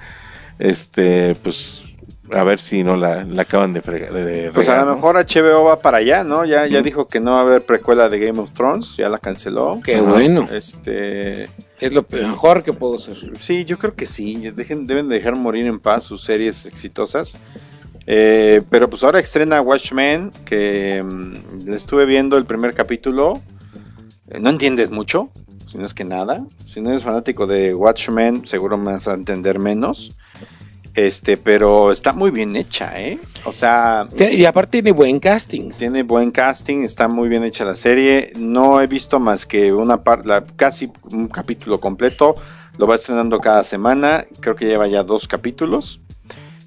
este, pues a ver si no la, acaban de fregar. pues a lo mejor HBO va para allá, ¿no? Ya, ya dijo que no va a haber precuela de Game of Thrones, ya la canceló. Qué bueno. Este. Es lo mejor que puedo hacer. Sí, yo creo que sí. Dejen, deben dejar morir en paz sus series exitosas. Eh, pero pues ahora estrena Watchmen, que mm, le estuve viendo el primer capítulo. Eh, no entiendes mucho, si no es que nada. Si no eres fanático de Watchmen, seguro me vas a entender menos. Este, pero está muy bien hecha, ¿eh? O sea. Y aparte tiene buen casting. Tiene buen casting, está muy bien hecha la serie. No he visto más que una parte, casi un capítulo completo. Lo va estrenando cada semana. Creo que lleva ya dos capítulos.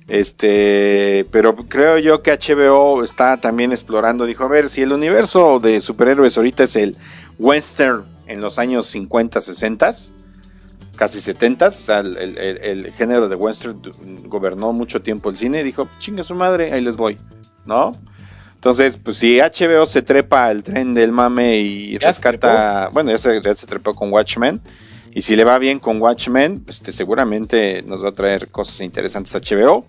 Este, pero creo yo que HBO está también explorando. Dijo, a ver, si el universo de superhéroes ahorita es el western en los años 50, 60, casi 70, o sea, el, el género de western gobernó mucho tiempo el cine. Dijo, chinga su madre, ahí les voy, ¿no? Entonces, pues si HBO se trepa al tren del mame y rescata, bueno, ya se, trepó con Watchmen, y si le va bien con Watchmen, pues seguramente nos va a traer cosas interesantes a HBO.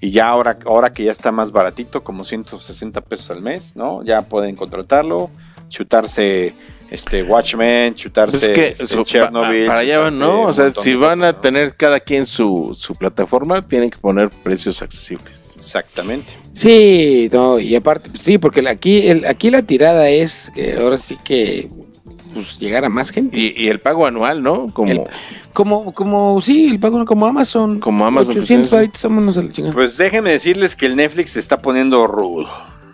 Y ya ahora, ahora que ya está más baratito, como 160 pesos al mes, ¿no? Ya pueden contratarlo, chutarse este Watchmen, chutarse pues este, Chernobyl. para allá van, ¿no? O sea, si van a tener cada quien su, su plataforma, tienen que poner precios accesibles. Exactamente. Sí, no, y aparte, pues sí, porque aquí, el, aquí la tirada es que ahora sí que pues llegar a más gente. Y, el pago anual, ¿no? Como, como, como, sí, el pago como Amazon. Como Amazon. 800 varitos, vámonos a la chingada. Pues déjenme decirles que el Netflix se está poniendo rudo.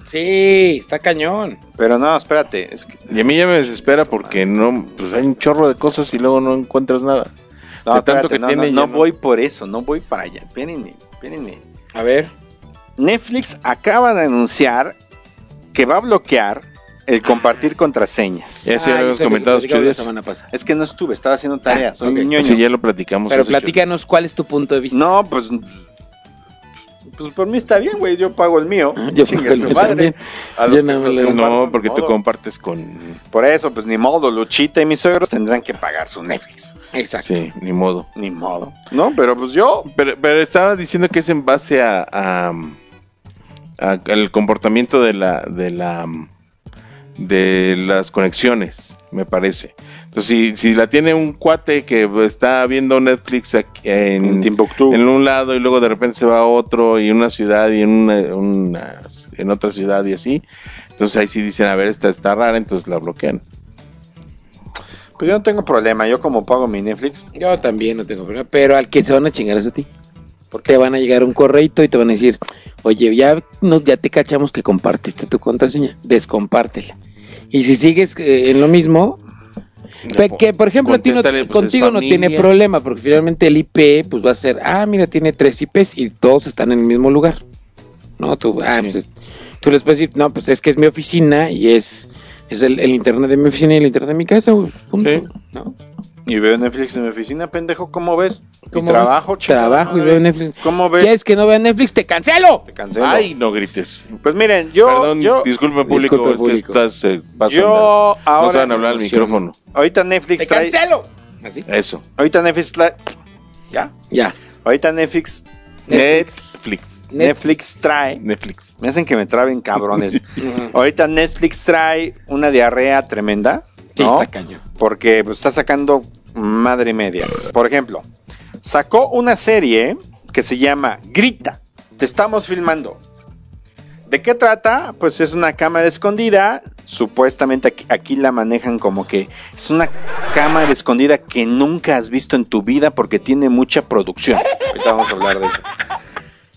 Sí, está cañón. Pero no, espérate. Y a mí ya me desespera porque no, pues hay un chorro de cosas y luego no encuentras nada. No, tanto que no, tiene, no, no, voy por eso, no voy para allá. Espérenme, espérenme. A ver. Netflix acaba de anunciar que va a bloquear el compartir contraseñas. Eso ya lo hemos comentado la semana pasada. Es que no estuve, estaba haciendo tareas. Ah, sí, ya lo platicamos. Pero platícanos cuál es tu punto de vista. No, pues pues por mí está bien, güey, yo pago el mío. *laughs* Yo pago su madre. no, porque tú compartes con... Por eso, pues ni modo, Luchita y mis suegros tendrán que pagar su Netflix. Exacto. Sí, ni modo. Ni modo. No, pero pues yo... Pero, pero estaba diciendo que es en base a el comportamiento de la, de la de las conexiones, me parece. Entonces, si, la tiene un cuate que está viendo Netflix en, en, un lado y luego de repente se va a otro y una ciudad y en una, en otra ciudad y así, entonces ahí sí dicen, a ver, esta está rara, entonces la bloquean. Pues yo no tengo problema, yo como pago mi Netflix. Yo también no tengo problema, pero al que se van a chingar es a ti. Porque van a llegar un correito y te van a decir, oye, ya, ya te cachamos que compartiste tu contraseña, descompártela. Y si sigues eh, en lo mismo, que por ejemplo pues, contigo no tiene problema, porque finalmente el IP pues va a ser, ah, mira, tiene tres IPs y todos están en el mismo lugar. No, tú, ah, pues, tú les puedes decir, no, pues es que es mi oficina y es, es el, internet de mi oficina y el internet de mi casa, pues, punto, ¿no? Y veo Netflix en mi oficina, pendejo, ¿cómo ves? ¿Cómo trabajo, Trabajo y veo Netflix. ¿Cómo ves? ¿Quieres que no vea Netflix? ¡Te cancelo! Te cancelo. Ay, no grites. Pues miren, yo... Perdón, yo, disculpe público, es que estás eh, Yo ahora... No saben hablar al micrófono. Ahorita Netflix ¡Te cancelo! Así. Eso. Ahorita Netflix... Trae... ¿Ya? Ya. Ahorita Netflix... Netflix. Netflix trae... Netflix. Me hacen que me traben cabrones. *laughs* Ahorita Netflix trae una diarrea tremenda. Sí, está caño. Porque pues, está sacando madre media. Por ejemplo, sacó una serie que se llama Grita. Te estamos filmando. ¿De qué trata? Pues es una cámara escondida. Supuestamente aquí, la manejan como que es una cámara escondida que nunca has visto en tu vida porque tiene mucha producción. Ahorita vamos a hablar de eso.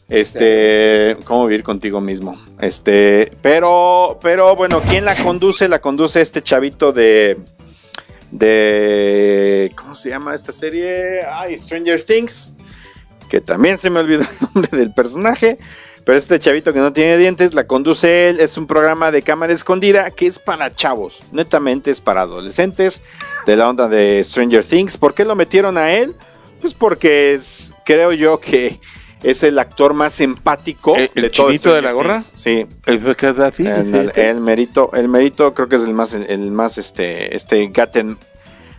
Este, cómo vivir contigo mismo. Este, pero, pero bueno, ¿quién la conduce? La conduce este chavito de de. ¿Cómo se llama esta serie? Ay, Stranger Things. Que también se me olvidó el nombre del personaje. Pero este chavito que no tiene dientes la conduce él. Es un programa de cámara escondida que es para chavos. Netamente es para adolescentes de la onda de Stranger Things. ¿Por qué lo metieron a él? Pues porque es, creo yo que es el actor más empático ¿El, de todo de la gorra? Sí. ¿El, el, el, mérito, el mérito creo que es el más, el más este, este Gaten,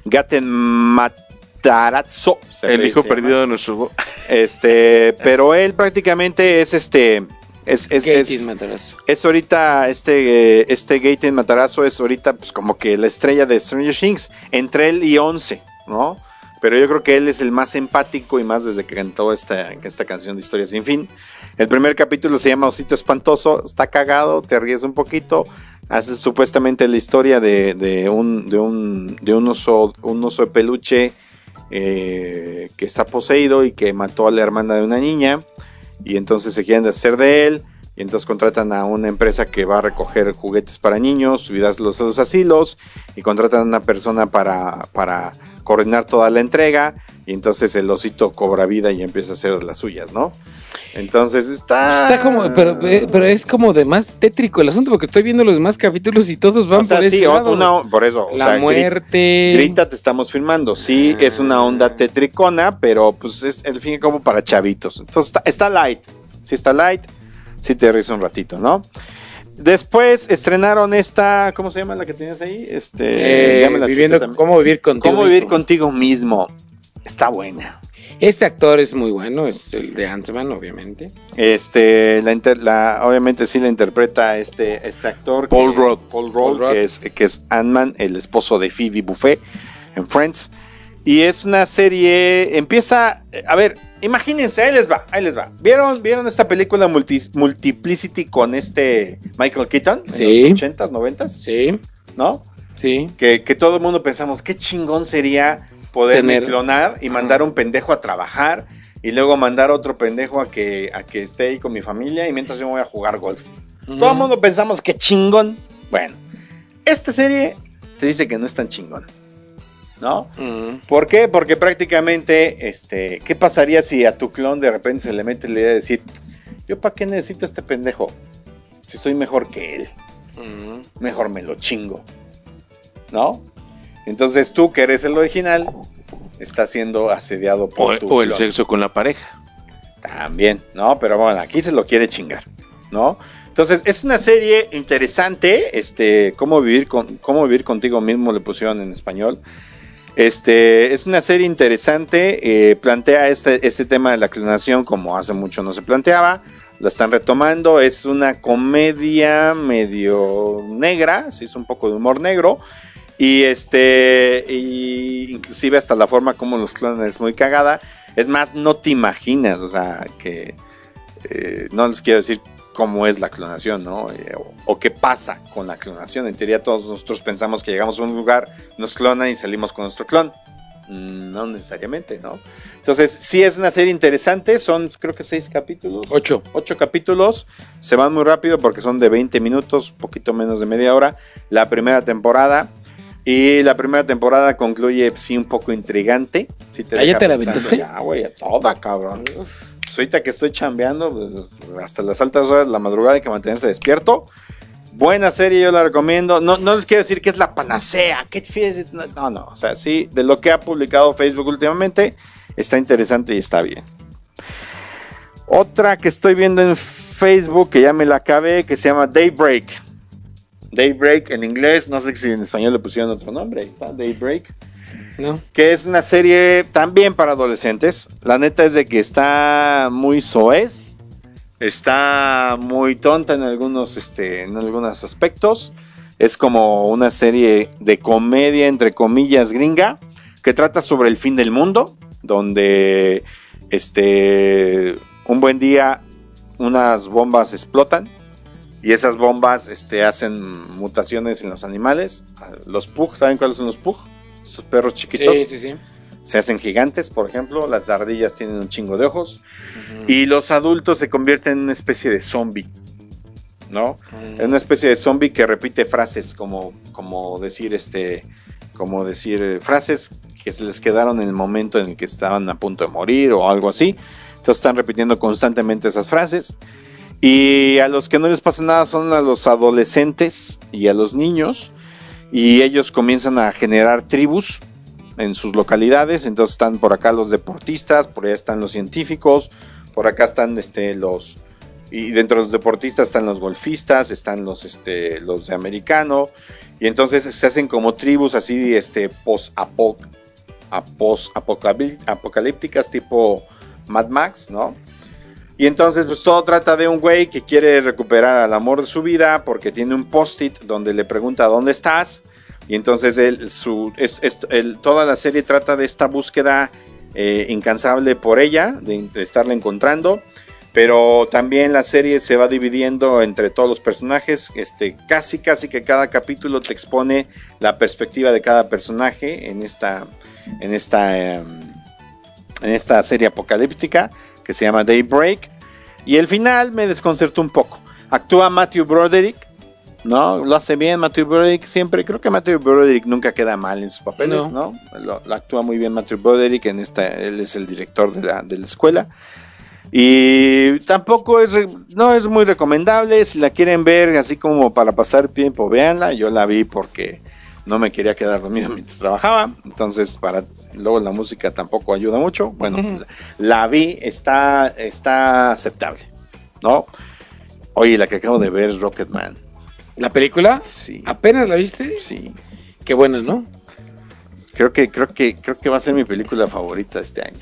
Gaten Matarazzo. El hijo perdido de nuestro. *laughs* Este, pero él prácticamente es este. Es, es, es, es, ahorita este, este Gaten Matarazzo es ahorita pues como que la estrella de Stranger Things entre él y Once, ¿no? Pero yo creo que él es el más empático y más desde que cantó esta, esta canción de Historia sin fin. El primer capítulo se llama Osito Espantoso, está cagado, te ríes un poquito, hace supuestamente la historia de, un, de, un, de un, oso, un oso de peluche eh, que está poseído y que mató a la hermana de una niña y entonces se quieren hacer de él. Y entonces contratan a una empresa que va a recoger juguetes para niños, subirlos a los asilos, y contratan a una persona para, para coordinar toda la entrega y entonces el osito cobra vida y empieza a hacer las suyas, ¿no? Entonces está... Está como, pero, eh, pero es como de más tétrico el asunto, porque estoy viendo los demás capítulos y todos van O sea, por ese sí, lado. una- por eso. o La gri- muerte. Grita, te estamos filmando. Sí, es una onda tétricona, pero pues es el fin como para chavitos. Entonces está, está light. Sí está light. Sí te ríes un ratito, ¿no? Después estrenaron esta, ¿cómo se llama la que tenías ahí? Este, Eh, viviendo, cómo vivir contigo. ¿Cómo vivir mismo. contigo mismo? Está buena. Este actor es muy bueno, es el de Huntsman, obviamente. Este, la, inter- la- obviamente sí la interpreta este, este actor. Paul Rudd, Paul Rudd. que es, que es Ant-Man, el esposo de Phoebe Buffet en Friends. Y es una serie, empieza, a ver, imagínense, ahí les va, ahí les va. ¿Vieron, ¿vieron esta película Multiplicity con este Michael Keaton? Sí. En los 80s, 90s, Sí, ¿no? sí. Que, que todo el mundo pensamos, qué chingón sería poder Tener- clonar y mandar un pendejo a trabajar y luego mandar otro pendejo a que, a que esté ahí con mi familia y mientras yo me voy a jugar golf. Todo el mundo pensamos, qué chingón. Bueno, esta serie te dice que no es tan chingón. ¿No? ¿Por qué? Porque prácticamente, este, ¿qué pasaría si a tu clon de repente se le mete la idea de decir, yo para qué necesito a este pendejo? Si soy mejor que él mejor me lo chingo. ¿No? Entonces tú, que eres el original, estás siendo asediado O, por tu o el clon. sexo con la pareja. También, ¿no? Pero bueno, aquí se lo quiere chingar, ¿no? Entonces, es una serie interesante, este, cómo vivir con, cómo vivir contigo mismo le pusieron en español. Este, es una serie interesante, eh, plantea este, este tema de la clonación como hace mucho no se planteaba, la están retomando, es una comedia medio negra, sí es un poco de humor negro, y este, y inclusive hasta la forma como los clonan es muy cagada, es más, no te imaginas, o sea, que eh, no les quiero decir cómo es la clonación, ¿no? Eh, o, o qué pasa con la clonación. En teoría todos nosotros pensamos que llegamos a un lugar, nos clonan y salimos con nuestro clon. Mm, No necesariamente, ¿no? Entonces, sí es una serie interesante, son creo que seis capítulos. Ocho. Ocho capítulos, se van muy rápido porque son de 20 minutos, poquito menos de media hora, la primera temporada. Y la primera temporada concluye, sí, un poco intrigante. Sí ¿Ah, ya te la aventaste? Ya, güey, a toda, cabrón. Pues ahorita que estoy chambeando, pues, hasta las altas horas de la madrugada hay que mantenerse despierto. Buena serie, yo la recomiendo. No, no les quiero decir que es la panacea. ¿qué no, no. O sea, sí, de lo que ha publicado Facebook últimamente, está interesante y está bien. Otra que estoy viendo en Facebook, que ya me la acabé, que se llama Daybreak. Daybreak en inglés, no sé si en español le pusieron otro nombre, ahí está, Daybreak Que es una serie también para adolescentes. La neta es de que está muy soez, está muy tonta en algunos, este, en algunos aspectos. Es como una serie de comedia, entre comillas, gringa, que trata sobre el fin del mundo, donde este, un buen día unas bombas explotan y esas bombas este, hacen mutaciones en los animales. Los pug, ¿saben cuáles son los pug? Esos perros chiquitos Sí, sí, sí. se hacen gigantes, por ejemplo. Las ardillas tienen un chingo de ojos. Y los adultos se convierten en una especie de zombie. ¿No? Es una especie de zombie que repite frases como, como decir este. Como decir eh, frases que se les quedaron en el momento en el que estaban a punto de morir o algo así. Entonces están repitiendo constantemente esas frases. Y a los que no les pasa nada son a los adolescentes y a los niños. Y ellos comienzan a generar tribus en sus localidades. Entonces están por acá los deportistas, por allá están los científicos, por acá están este, los... Y dentro de los deportistas están los golfistas, están los, este, los de americano. Y entonces se hacen como tribus así este, post-apocalípticas tipo Mad Max, ¿no? Y entonces, pues todo trata de un güey que quiere recuperar al amor de su vida porque tiene un post-it donde le pregunta dónde estás. Y entonces toda la serie trata de esta búsqueda eh, incansable por ella, de, de estarla encontrando. Pero también la serie se va dividiendo entre todos los personajes. Este, casi, casi que cada capítulo te expone la perspectiva de cada personaje en esta, en esta, em, en esta serie apocalíptica que se llama Daybreak. Y el final me desconcertó un poco. Actúa Matthew Broderick. ¿no? Lo hace bien Matthew Broderick siempre. Creo que Matthew Broderick nunca queda mal en sus papeles, ¿no? Lo, actúa muy bien Matthew Broderick en esta, él es el director de la, de la escuela. Y tampoco es, no es muy recomendable, si la quieren ver así como para pasar tiempo, véanla. Yo la vi porque no me quería quedar dormido mientras trabajaba, entonces para luego la música tampoco ayuda mucho. Bueno, la, vi, está, está aceptable, ¿no? Oye, la que acabo de ver es Rocketman. ¿La película? Sí. ¿Apenas la viste? Sí. Qué bueno, ¿no? Creo que, creo que, creo que va a ser mi película favorita este año.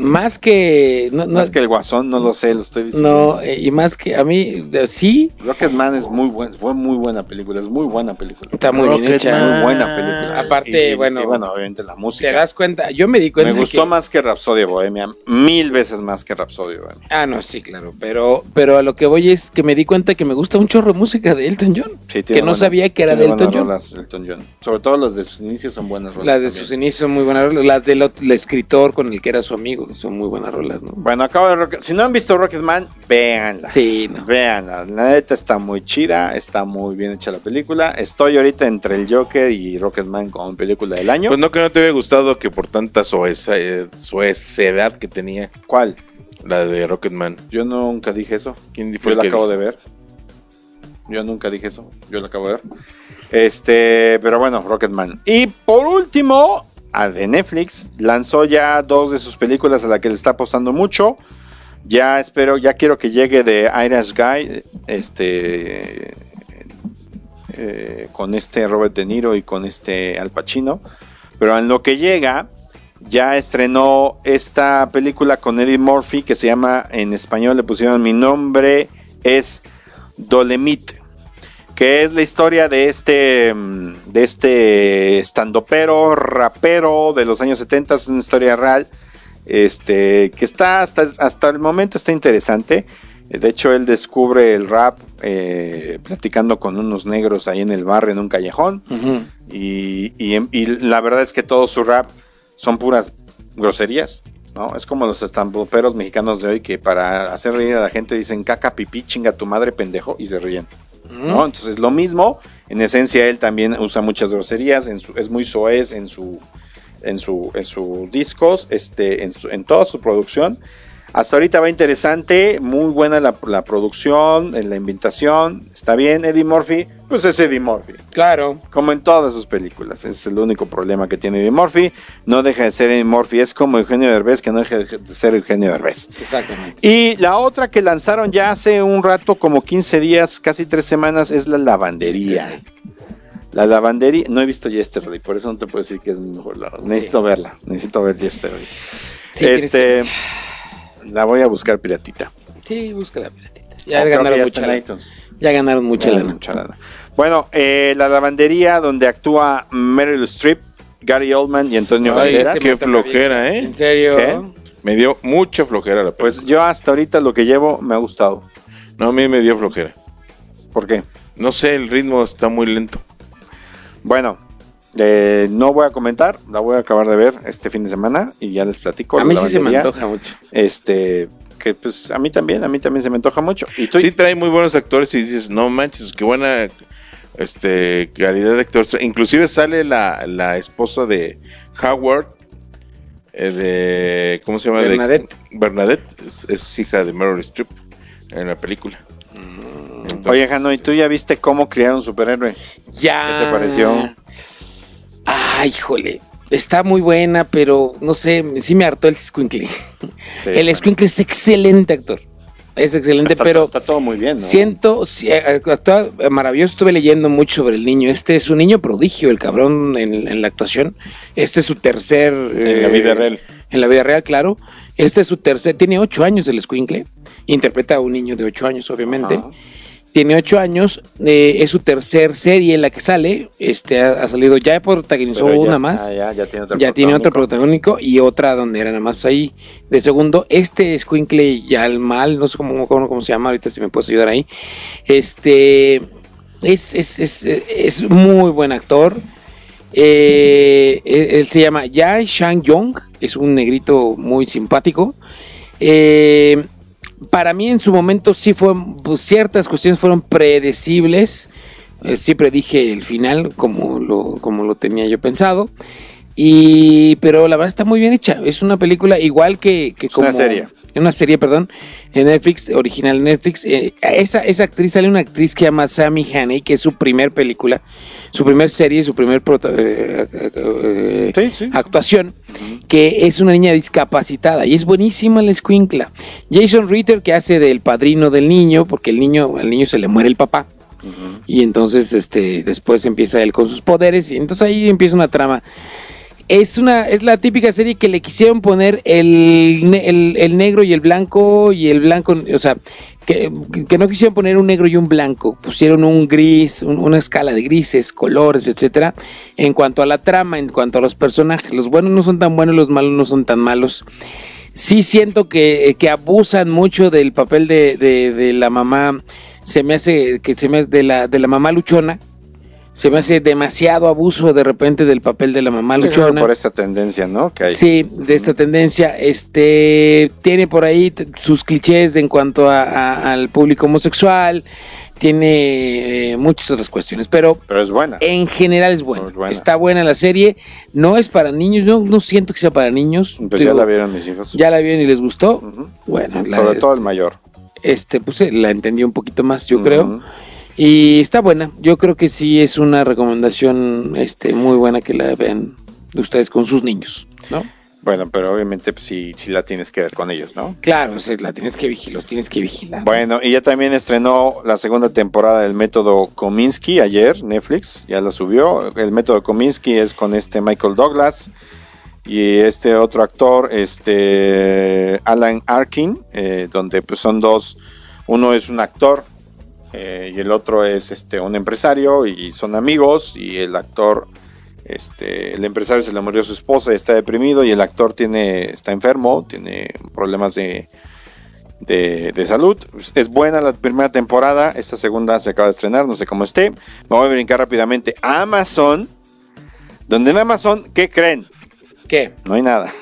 Más que. No, más que el Guasón, no lo sé, lo estoy diciendo. No, eh, y más que a mí, sí. Rocketman es muy buen, fue muy buena película, es muy buena película. Está muy bien hecha. Muy buena película. Aparte, bueno. bueno, obviamente la música. Te das cuenta, yo me di cuenta. Me gustó más que Rapsodia Bohemia, mil veces más que Rapsodia Bohemia. Ah, no, sí, claro. Pero, pero a lo que voy es que me di cuenta que me gusta un chorro de música de Elton John. Sí, que no sabía que era de Elton John. Elton John. Sobre todo las de sus inicios son buenas rolas. Las de sus inicios son muy buenas rolas. Las del escritor con el que era su amigo son muy buenas bueno, acabo de Rocket... Si no han visto Rocketman, véanla. Sí, Véanla. La neta está muy chida, está muy bien hecha la película. Estoy ahorita entre el Joker y Rocketman como película del año. Pues no que no te había gustado que por tanta suecedad que tenía. ¿Cuál? La de Rocketman. Yo nunca dije eso. ¿Quién Yo la acabo de ver. Yo nunca dije eso. Yo la acabo de ver. Este, pero bueno, Rocketman. Y por último, de Netflix. Lanzó ya dos de sus películas a las que le está apostando mucho. Ya espero, ya quiero que llegue de Irish Guy, este, eh, con este Robert De Niro y con este Al Pacino. Pero en lo que llega, ya estrenó esta película con Eddie Murphy que se llama, en español le pusieron mi nombre es Dolemite que es la historia de este, mm, de este estandopero, rapero de los años 70, es una historia real, este, que está hasta, hasta el momento está interesante. De hecho, él descubre el rap eh, platicando con unos negros ahí en el barrio, en un callejón. y, y, la verdad es que todo su rap son puras groserías. ¿no? Es como los estampoperos mexicanos de hoy que para hacer reír a la gente dicen caca, pipí, chinga tu madre, pendejo, y se ríen. ¿No? Entonces lo mismo, en esencia él también usa muchas groserías, en su, es muy soez en su en su en sus discos, este, en, en toda su producción hasta ahorita va interesante, muy buena la, producción, en la invitación, está bien. Eddie Murphy, pues es Eddie Murphy. Claro. Como en todas sus películas, es el único problema que tiene Eddie Murphy. No deja de ser Eddie Murphy, es como Eugenio Derbez, que no deja de ser Eugenio Derbez. Exactamente. Y la otra que lanzaron ya hace un rato, como 15 días, casi 3 semanas, es la lavandería. La lavandería, no he visto Yesterday, por eso no te puedo decir que es mejor. Necesito verla, necesito ver Yesterday. Sí, este. La voy a buscar piratita. Sí, busca la piratita. Ya ganaron mucha lana. Ya ganaron mucha lana. Bueno, eh, la lavandería donde actúa Meryl Streep, Gary Oldman y Antonio Banderas. Qué flojera, ¿eh? ¿En serio? Me dio mucha flojera la Pues yo hasta ahorita lo que llevo me ha gustado. No, a mí me dio flojera. ¿Por qué? No sé, el ritmo está muy lento. Bueno, eh, no voy a comentar, la voy a acabar de ver este fin de semana y ya les platico. A mí sí se me antoja mucho. Este, que pues a mí también, a mí también se me antoja mucho. Y Sí trae muy buenos actores y dices, no manches, qué buena este calidad de actor. Inclusive sale la, esposa de Howard, eh, de, ¿cómo se llama? Bernadette. Bernadette, es, hija de Meryl Streep en la película. Oye, Jano, ¿y tú ya viste cómo criar un superhéroe? Ya. ¿Qué te pareció? Ay, híjole. Está muy buena, pero no sé, sí me hartó el Squinkly. el Squinkly es excelente actor. Es excelente, pero. Está todo muy bien, ¿no? Siento, eh, actúa maravilloso. Estuve leyendo mucho sobre el niño. Este es un niño prodigio, el cabrón en, la actuación. Este es su tercer. En la vida eh, real. En la vida real, claro. Este es su tercer. Tiene ocho años el Squinkly. Interpreta a un niño de ocho años, obviamente tiene ocho años, eh, es su tercer serie en la que sale, este ha, salido, ya protagonizó una más, ya, tiene, otro, ya tiene otro protagónico y otra donde era nada más ahí de segundo. Este Squinkle ya al mal, no sé cómo, cómo, se llama, ahorita si me puedes ayudar ahí. Este es, es, es, es muy buen actor. Eh, él, se llama Jai Shang Yong, es un negrito muy simpático. Eh, para mí en su momento sí fue, pues, ciertas cuestiones fueron predecibles. Eh, siempre dije el final como lo, como lo tenía yo pensado. Y, pero la verdad está muy bien hecha. Es una película igual que, que como. una serie. Una serie, perdón, en Netflix, original Netflix. Eh, esa, esa actriz sale una actriz que se llama Sammy Haney, que es su primer película, su primer serie, su primer prota- eh, eh, Sí, sí. actuación, que es una niña discapacitada y es buenísima la escuincla. Jason Ritter, que hace del padrino del niño, porque el niño, al niño se le muere el papá. Y entonces este después empieza él con sus poderes y entonces ahí empieza una trama. Es una es la típica serie que le quisieron poner el, el, el negro y el blanco y el blanco, o sea, que, que no quisieron poner un negro y un blanco, pusieron un gris, un- una escala de grises, colores, etcétera. En cuanto a la trama, en cuanto a los personajes, los buenos no son tan buenos, los malos no son tan malos sí siento que, que abusan mucho del papel de, de- de la mamá. Se me hace que se me hace de la, de la mamá luchona. Se me hace demasiado abuso de repente del papel de la mamá luchona. Por esta tendencia, ¿no? Que hay. Sí, de esta tendencia, este tiene por ahí sus clichés en cuanto a- a- al público homosexual, tiene eh, muchas otras cuestiones, pero Pero es buena. en general es buena. Es buena. Está buena la serie, no es para niños, yo no siento que sea para niños. Pues ya la vieron mis hijos. ¿Ya la vieron y les gustó? Bueno, la- Sobre todo el mayor. este, pues eh, la entendí un poquito más, yo creo. Y está buena. Yo creo que sí es una recomendación este, muy buena que la vean ustedes con sus niños, ¿no? Bueno, pero obviamente pues, sí, sí la tienes que ver con ellos, ¿no? Claro, o sea, la tienes que vigilar, los tienes que vigilar. Bueno, y ya también estrenó la segunda temporada del método Kominsky ayer, Netflix, ya la subió. El método Kominsky es con este Michael Douglas y este otro actor, este Alan Arkin, eh, donde pues son dos, uno es un actor eh, y el otro es este un empresario y son amigos y el actor este, el empresario se le murió su esposa y está deprimido y el actor tiene, está enfermo, tiene problemas de, de, de salud. Es buena la primera temporada, esta segunda se acaba de estrenar, no sé cómo esté. Me voy a brincar rápidamente a Amazon, donde en Amazon, ¿qué creen? ¿Qué? No hay nada.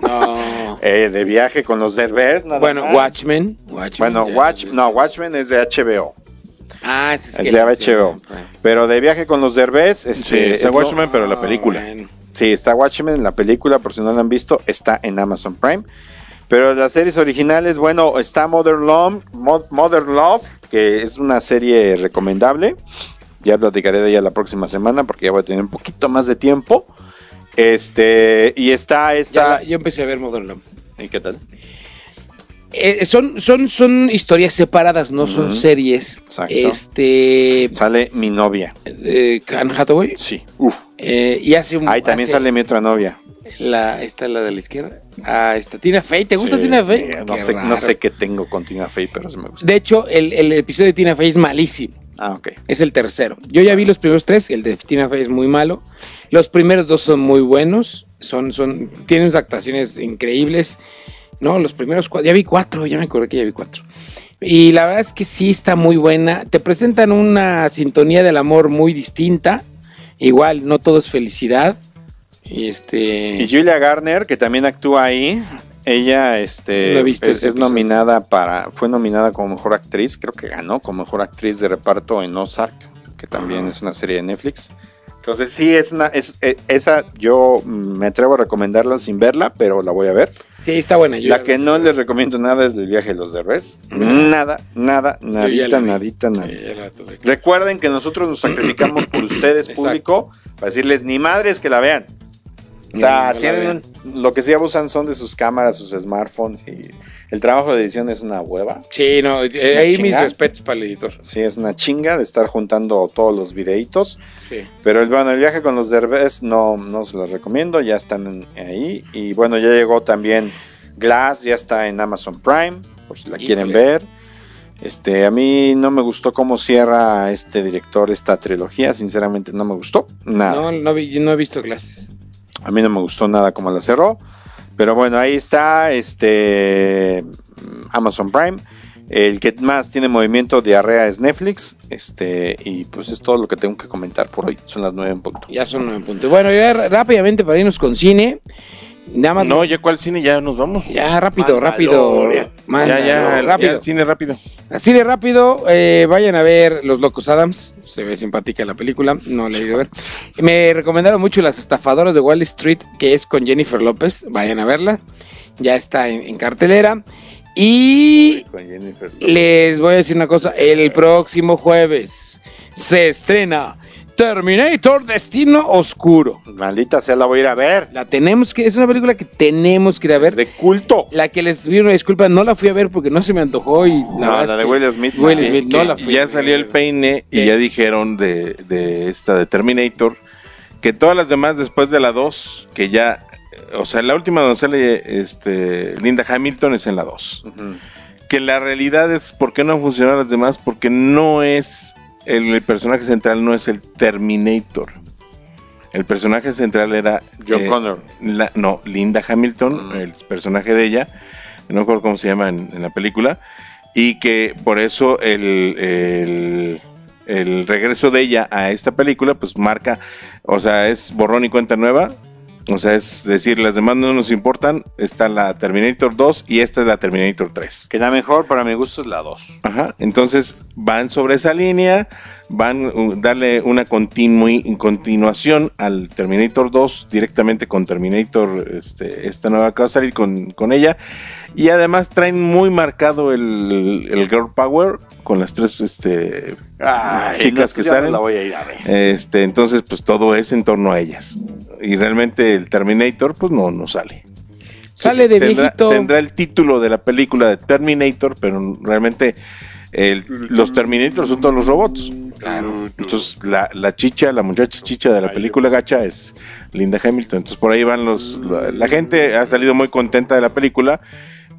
No. *laughs* Eh, de viaje con los nada bueno, más. Watchmen. Watchmen, Bueno, Watch, no, Watchmen es de HBO. Ah, ese es, de HBO. Pero de viaje con los Derbez, este, Sí, está es lo- Watchmen, pero la película. bueno. Sí, está Watchmen, la película, por si no la han visto, está en Amazon Prime. Pero las series originales, bueno, está Modern Love, Mo- Modern Love, que es una serie recomendable. Ya platicaré de ella la próxima semana porque ya voy a tener un poquito más de tiempo. Este, y está Ya esta. la- yo empecé a ver Modern Love. ¿Y qué tal? Eh, son, son, son historias separadas, no son series. Exacto. Este. Sale mi novia. eh, Anne Hathaway. Sí, uf. eh, y hace un. Ahí también hace sale mi otra novia. La, esta la de la izquierda. Ah, esta Tina Fey. ¿Te gusta Sí, Tina Fey? No Qué sé, no sé qué tengo con Tina Fey, pero sí me gusta. De hecho, el, el episodio de Tina Fey es malísimo. Ah, ok. Es el tercero. Yo ya vi los primeros tres. El de Tina Fey es muy malo. Los primeros dos son muy buenos. Son, son, tienen unas actuaciones increíbles. No, los primeros cuatro. Ya vi cuatro. Ya me acordé que ya vi cuatro. Y la verdad es que sí está muy buena. Te presentan una sintonía del amor muy distinta. Igual, no todo es felicidad. Y este. Y Julia Garner, que también actúa ahí, ella este, No visto es, nominada para, fue nominada como mejor actriz, creo que ganó como mejor actriz de reparto en Ozark, que también es una serie de Netflix. Entonces sí, es una, es, eh, esa yo me atrevo a recomendarla sin verla, pero la voy a ver. Sí, está buena. yo la que no les recomiendo nada es el viaje de los derbez. Nada, nada, nadita, nadita, nadita. Recuerden que nosotros nos sacrificamos por ustedes, Exacto. público, para decirles ni madres que la vean. O sea, no tienen lo que sí abusan son de sus cámaras, sus smartphones y el trabajo de edición es una hueva. Sí, no, eh, ahí mis respetos para el editor. Sí, es una chinga de estar juntando todos los videitos. Sí. Pero el, bueno, el viaje con los derbez no, no se los recomiendo, ya están ahí. Y bueno, ya llegó también Glass, ya está en Amazon Prime, por si la quieren ver. Este, a mí no me gustó cómo cierra este director esta trilogía, sinceramente no me gustó nada. No, no, vi- no he visto clases. A mí no me gustó nada cómo la cerró. Pero bueno, ahí está este Amazon Prime. El que más tiene movimiento diarrea es Netflix. Este, y pues es todo lo que tengo que comentar por hoy. Son las nueve en punto. Ya son nueve puntos. Bueno, ya rápidamente para irnos con cine. Nada más. No, ya cuál cine, ya nos vamos. Ya, rápido, rápido. Ya, ya, rápido. cine rápido. De rápido, eh, vayan a ver Los Locos Adams. Se ve simpática la película, no la he ido a ver. Me recomendaron mucho Las Estafadoras de Wall Street, que es con Jennifer López. Vayan a verla. Ya está en, cartelera. Y les voy a decir una cosa. El próximo jueves se estrena Terminator Destino Oscuro. Maldita sea, la voy a ir a ver. La tenemos que, es una película que tenemos que ir a ver. De culto. La que les pido una disculpa, no la fui a ver porque no se me antojó y la, no, la de Will Smith. Will Smith, no la fui Ya salió el peine y ya dijeron de, de, esta de Terminator que todas las demás después de la 2, que ya, o sea, la última donde sale este, Linda Hamilton es en la 2. Que la realidad es, ¿por qué no funcionan las demás? Porque no es el, personaje central no es el Terminator. El personaje central era. John eh, Connor. no, Linda Hamilton, mm. el personaje de ella. No recuerdo cómo se llama en, la película. Y que por eso el, el, regreso de ella a esta película, pues marca. O sea, es borrón y cuenta nueva. O sea, es decir, las demás no nos importan. Está la Terminator 2 y esta es la Terminator 3. Que la mejor para mi gusto es la 2. Ajá. Entonces van sobre esa línea, van a uh, darle una continuación al Terminator 2 directamente con Terminator, este, esta nueva que va a salir con, con ella. Y además traen muy marcado el, el Girl Power con las tres este, chicas que salen. Este, entonces, pues todo es en torno a ellas. Y realmente el Terminator, pues no, no sale. Sale de tendrá, viejito. Tendrá el título de la película de Terminator, pero realmente los Terminators son todos los robots. Entonces, la, la, chicha, la muchacha chicha de la película gacha es Linda Hamilton. Entonces, por ahí van los. La, gente ha salido muy contenta de la película,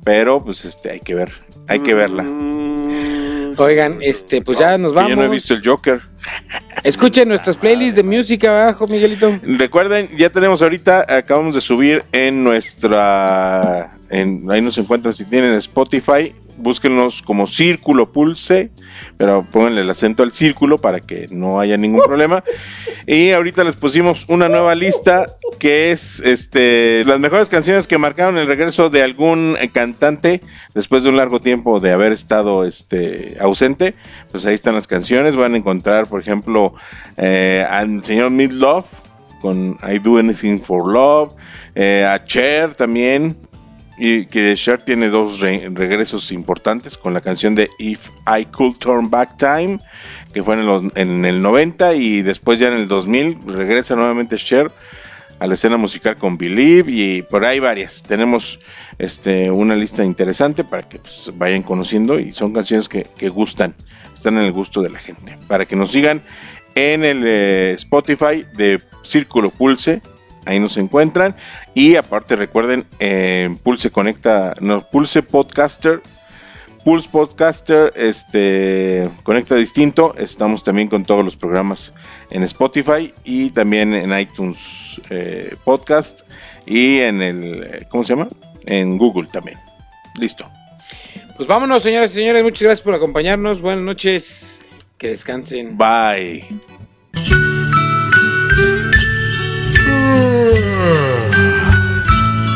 pero pues este hay que ver, hay que verla. Oigan, este, pues ya nos vamos. Yo no he visto el Joker. Escuchen nuestras playlists de música abajo, Miguelito. Recuerden, ya tenemos ahorita, acabamos de subir en nuestra, en, ahí nos encuentran si tienen Spotify, búsquenos como Círculo Pulse, pero pónganle el acento al círculo para que no haya ningún problema. Y ahorita les pusimos una nueva lista que es este las mejores canciones que marcaron el regreso de algún cantante después de un largo tiempo de haber estado este ausente. Pues ahí están las canciones, van a encontrar, por ejemplo, eh, al señor Midlove con I Do Anything for Love, eh, a Cher también, y que Cher tiene dos regresos importantes con la canción de If I Could Turn Back Time, que fue en, el 90 y después ya en el 2000 regresa nuevamente Cher a la escena musical con Believe y por ahí varias. Tenemos este, una lista interesante para que pues, vayan conociendo y son canciones que, gustan, están en el gusto de la gente. Para que nos sigan en el eh, Spotify de Círculo Pulse ahí nos encuentran. Y aparte recuerden, eh, Pulse Conecta, no, Pulse Podcaster, Pulse Podcaster, este, Conecta Distinto. Estamos también con todos los programas en Spotify y también en iTunes eh, Podcast y en el, ¿cómo se llama? En Google también. Listo. Pues vámonos, señoras y señores. Muchas gracias por acompañarnos. Buenas noches. Que descansen. Bye.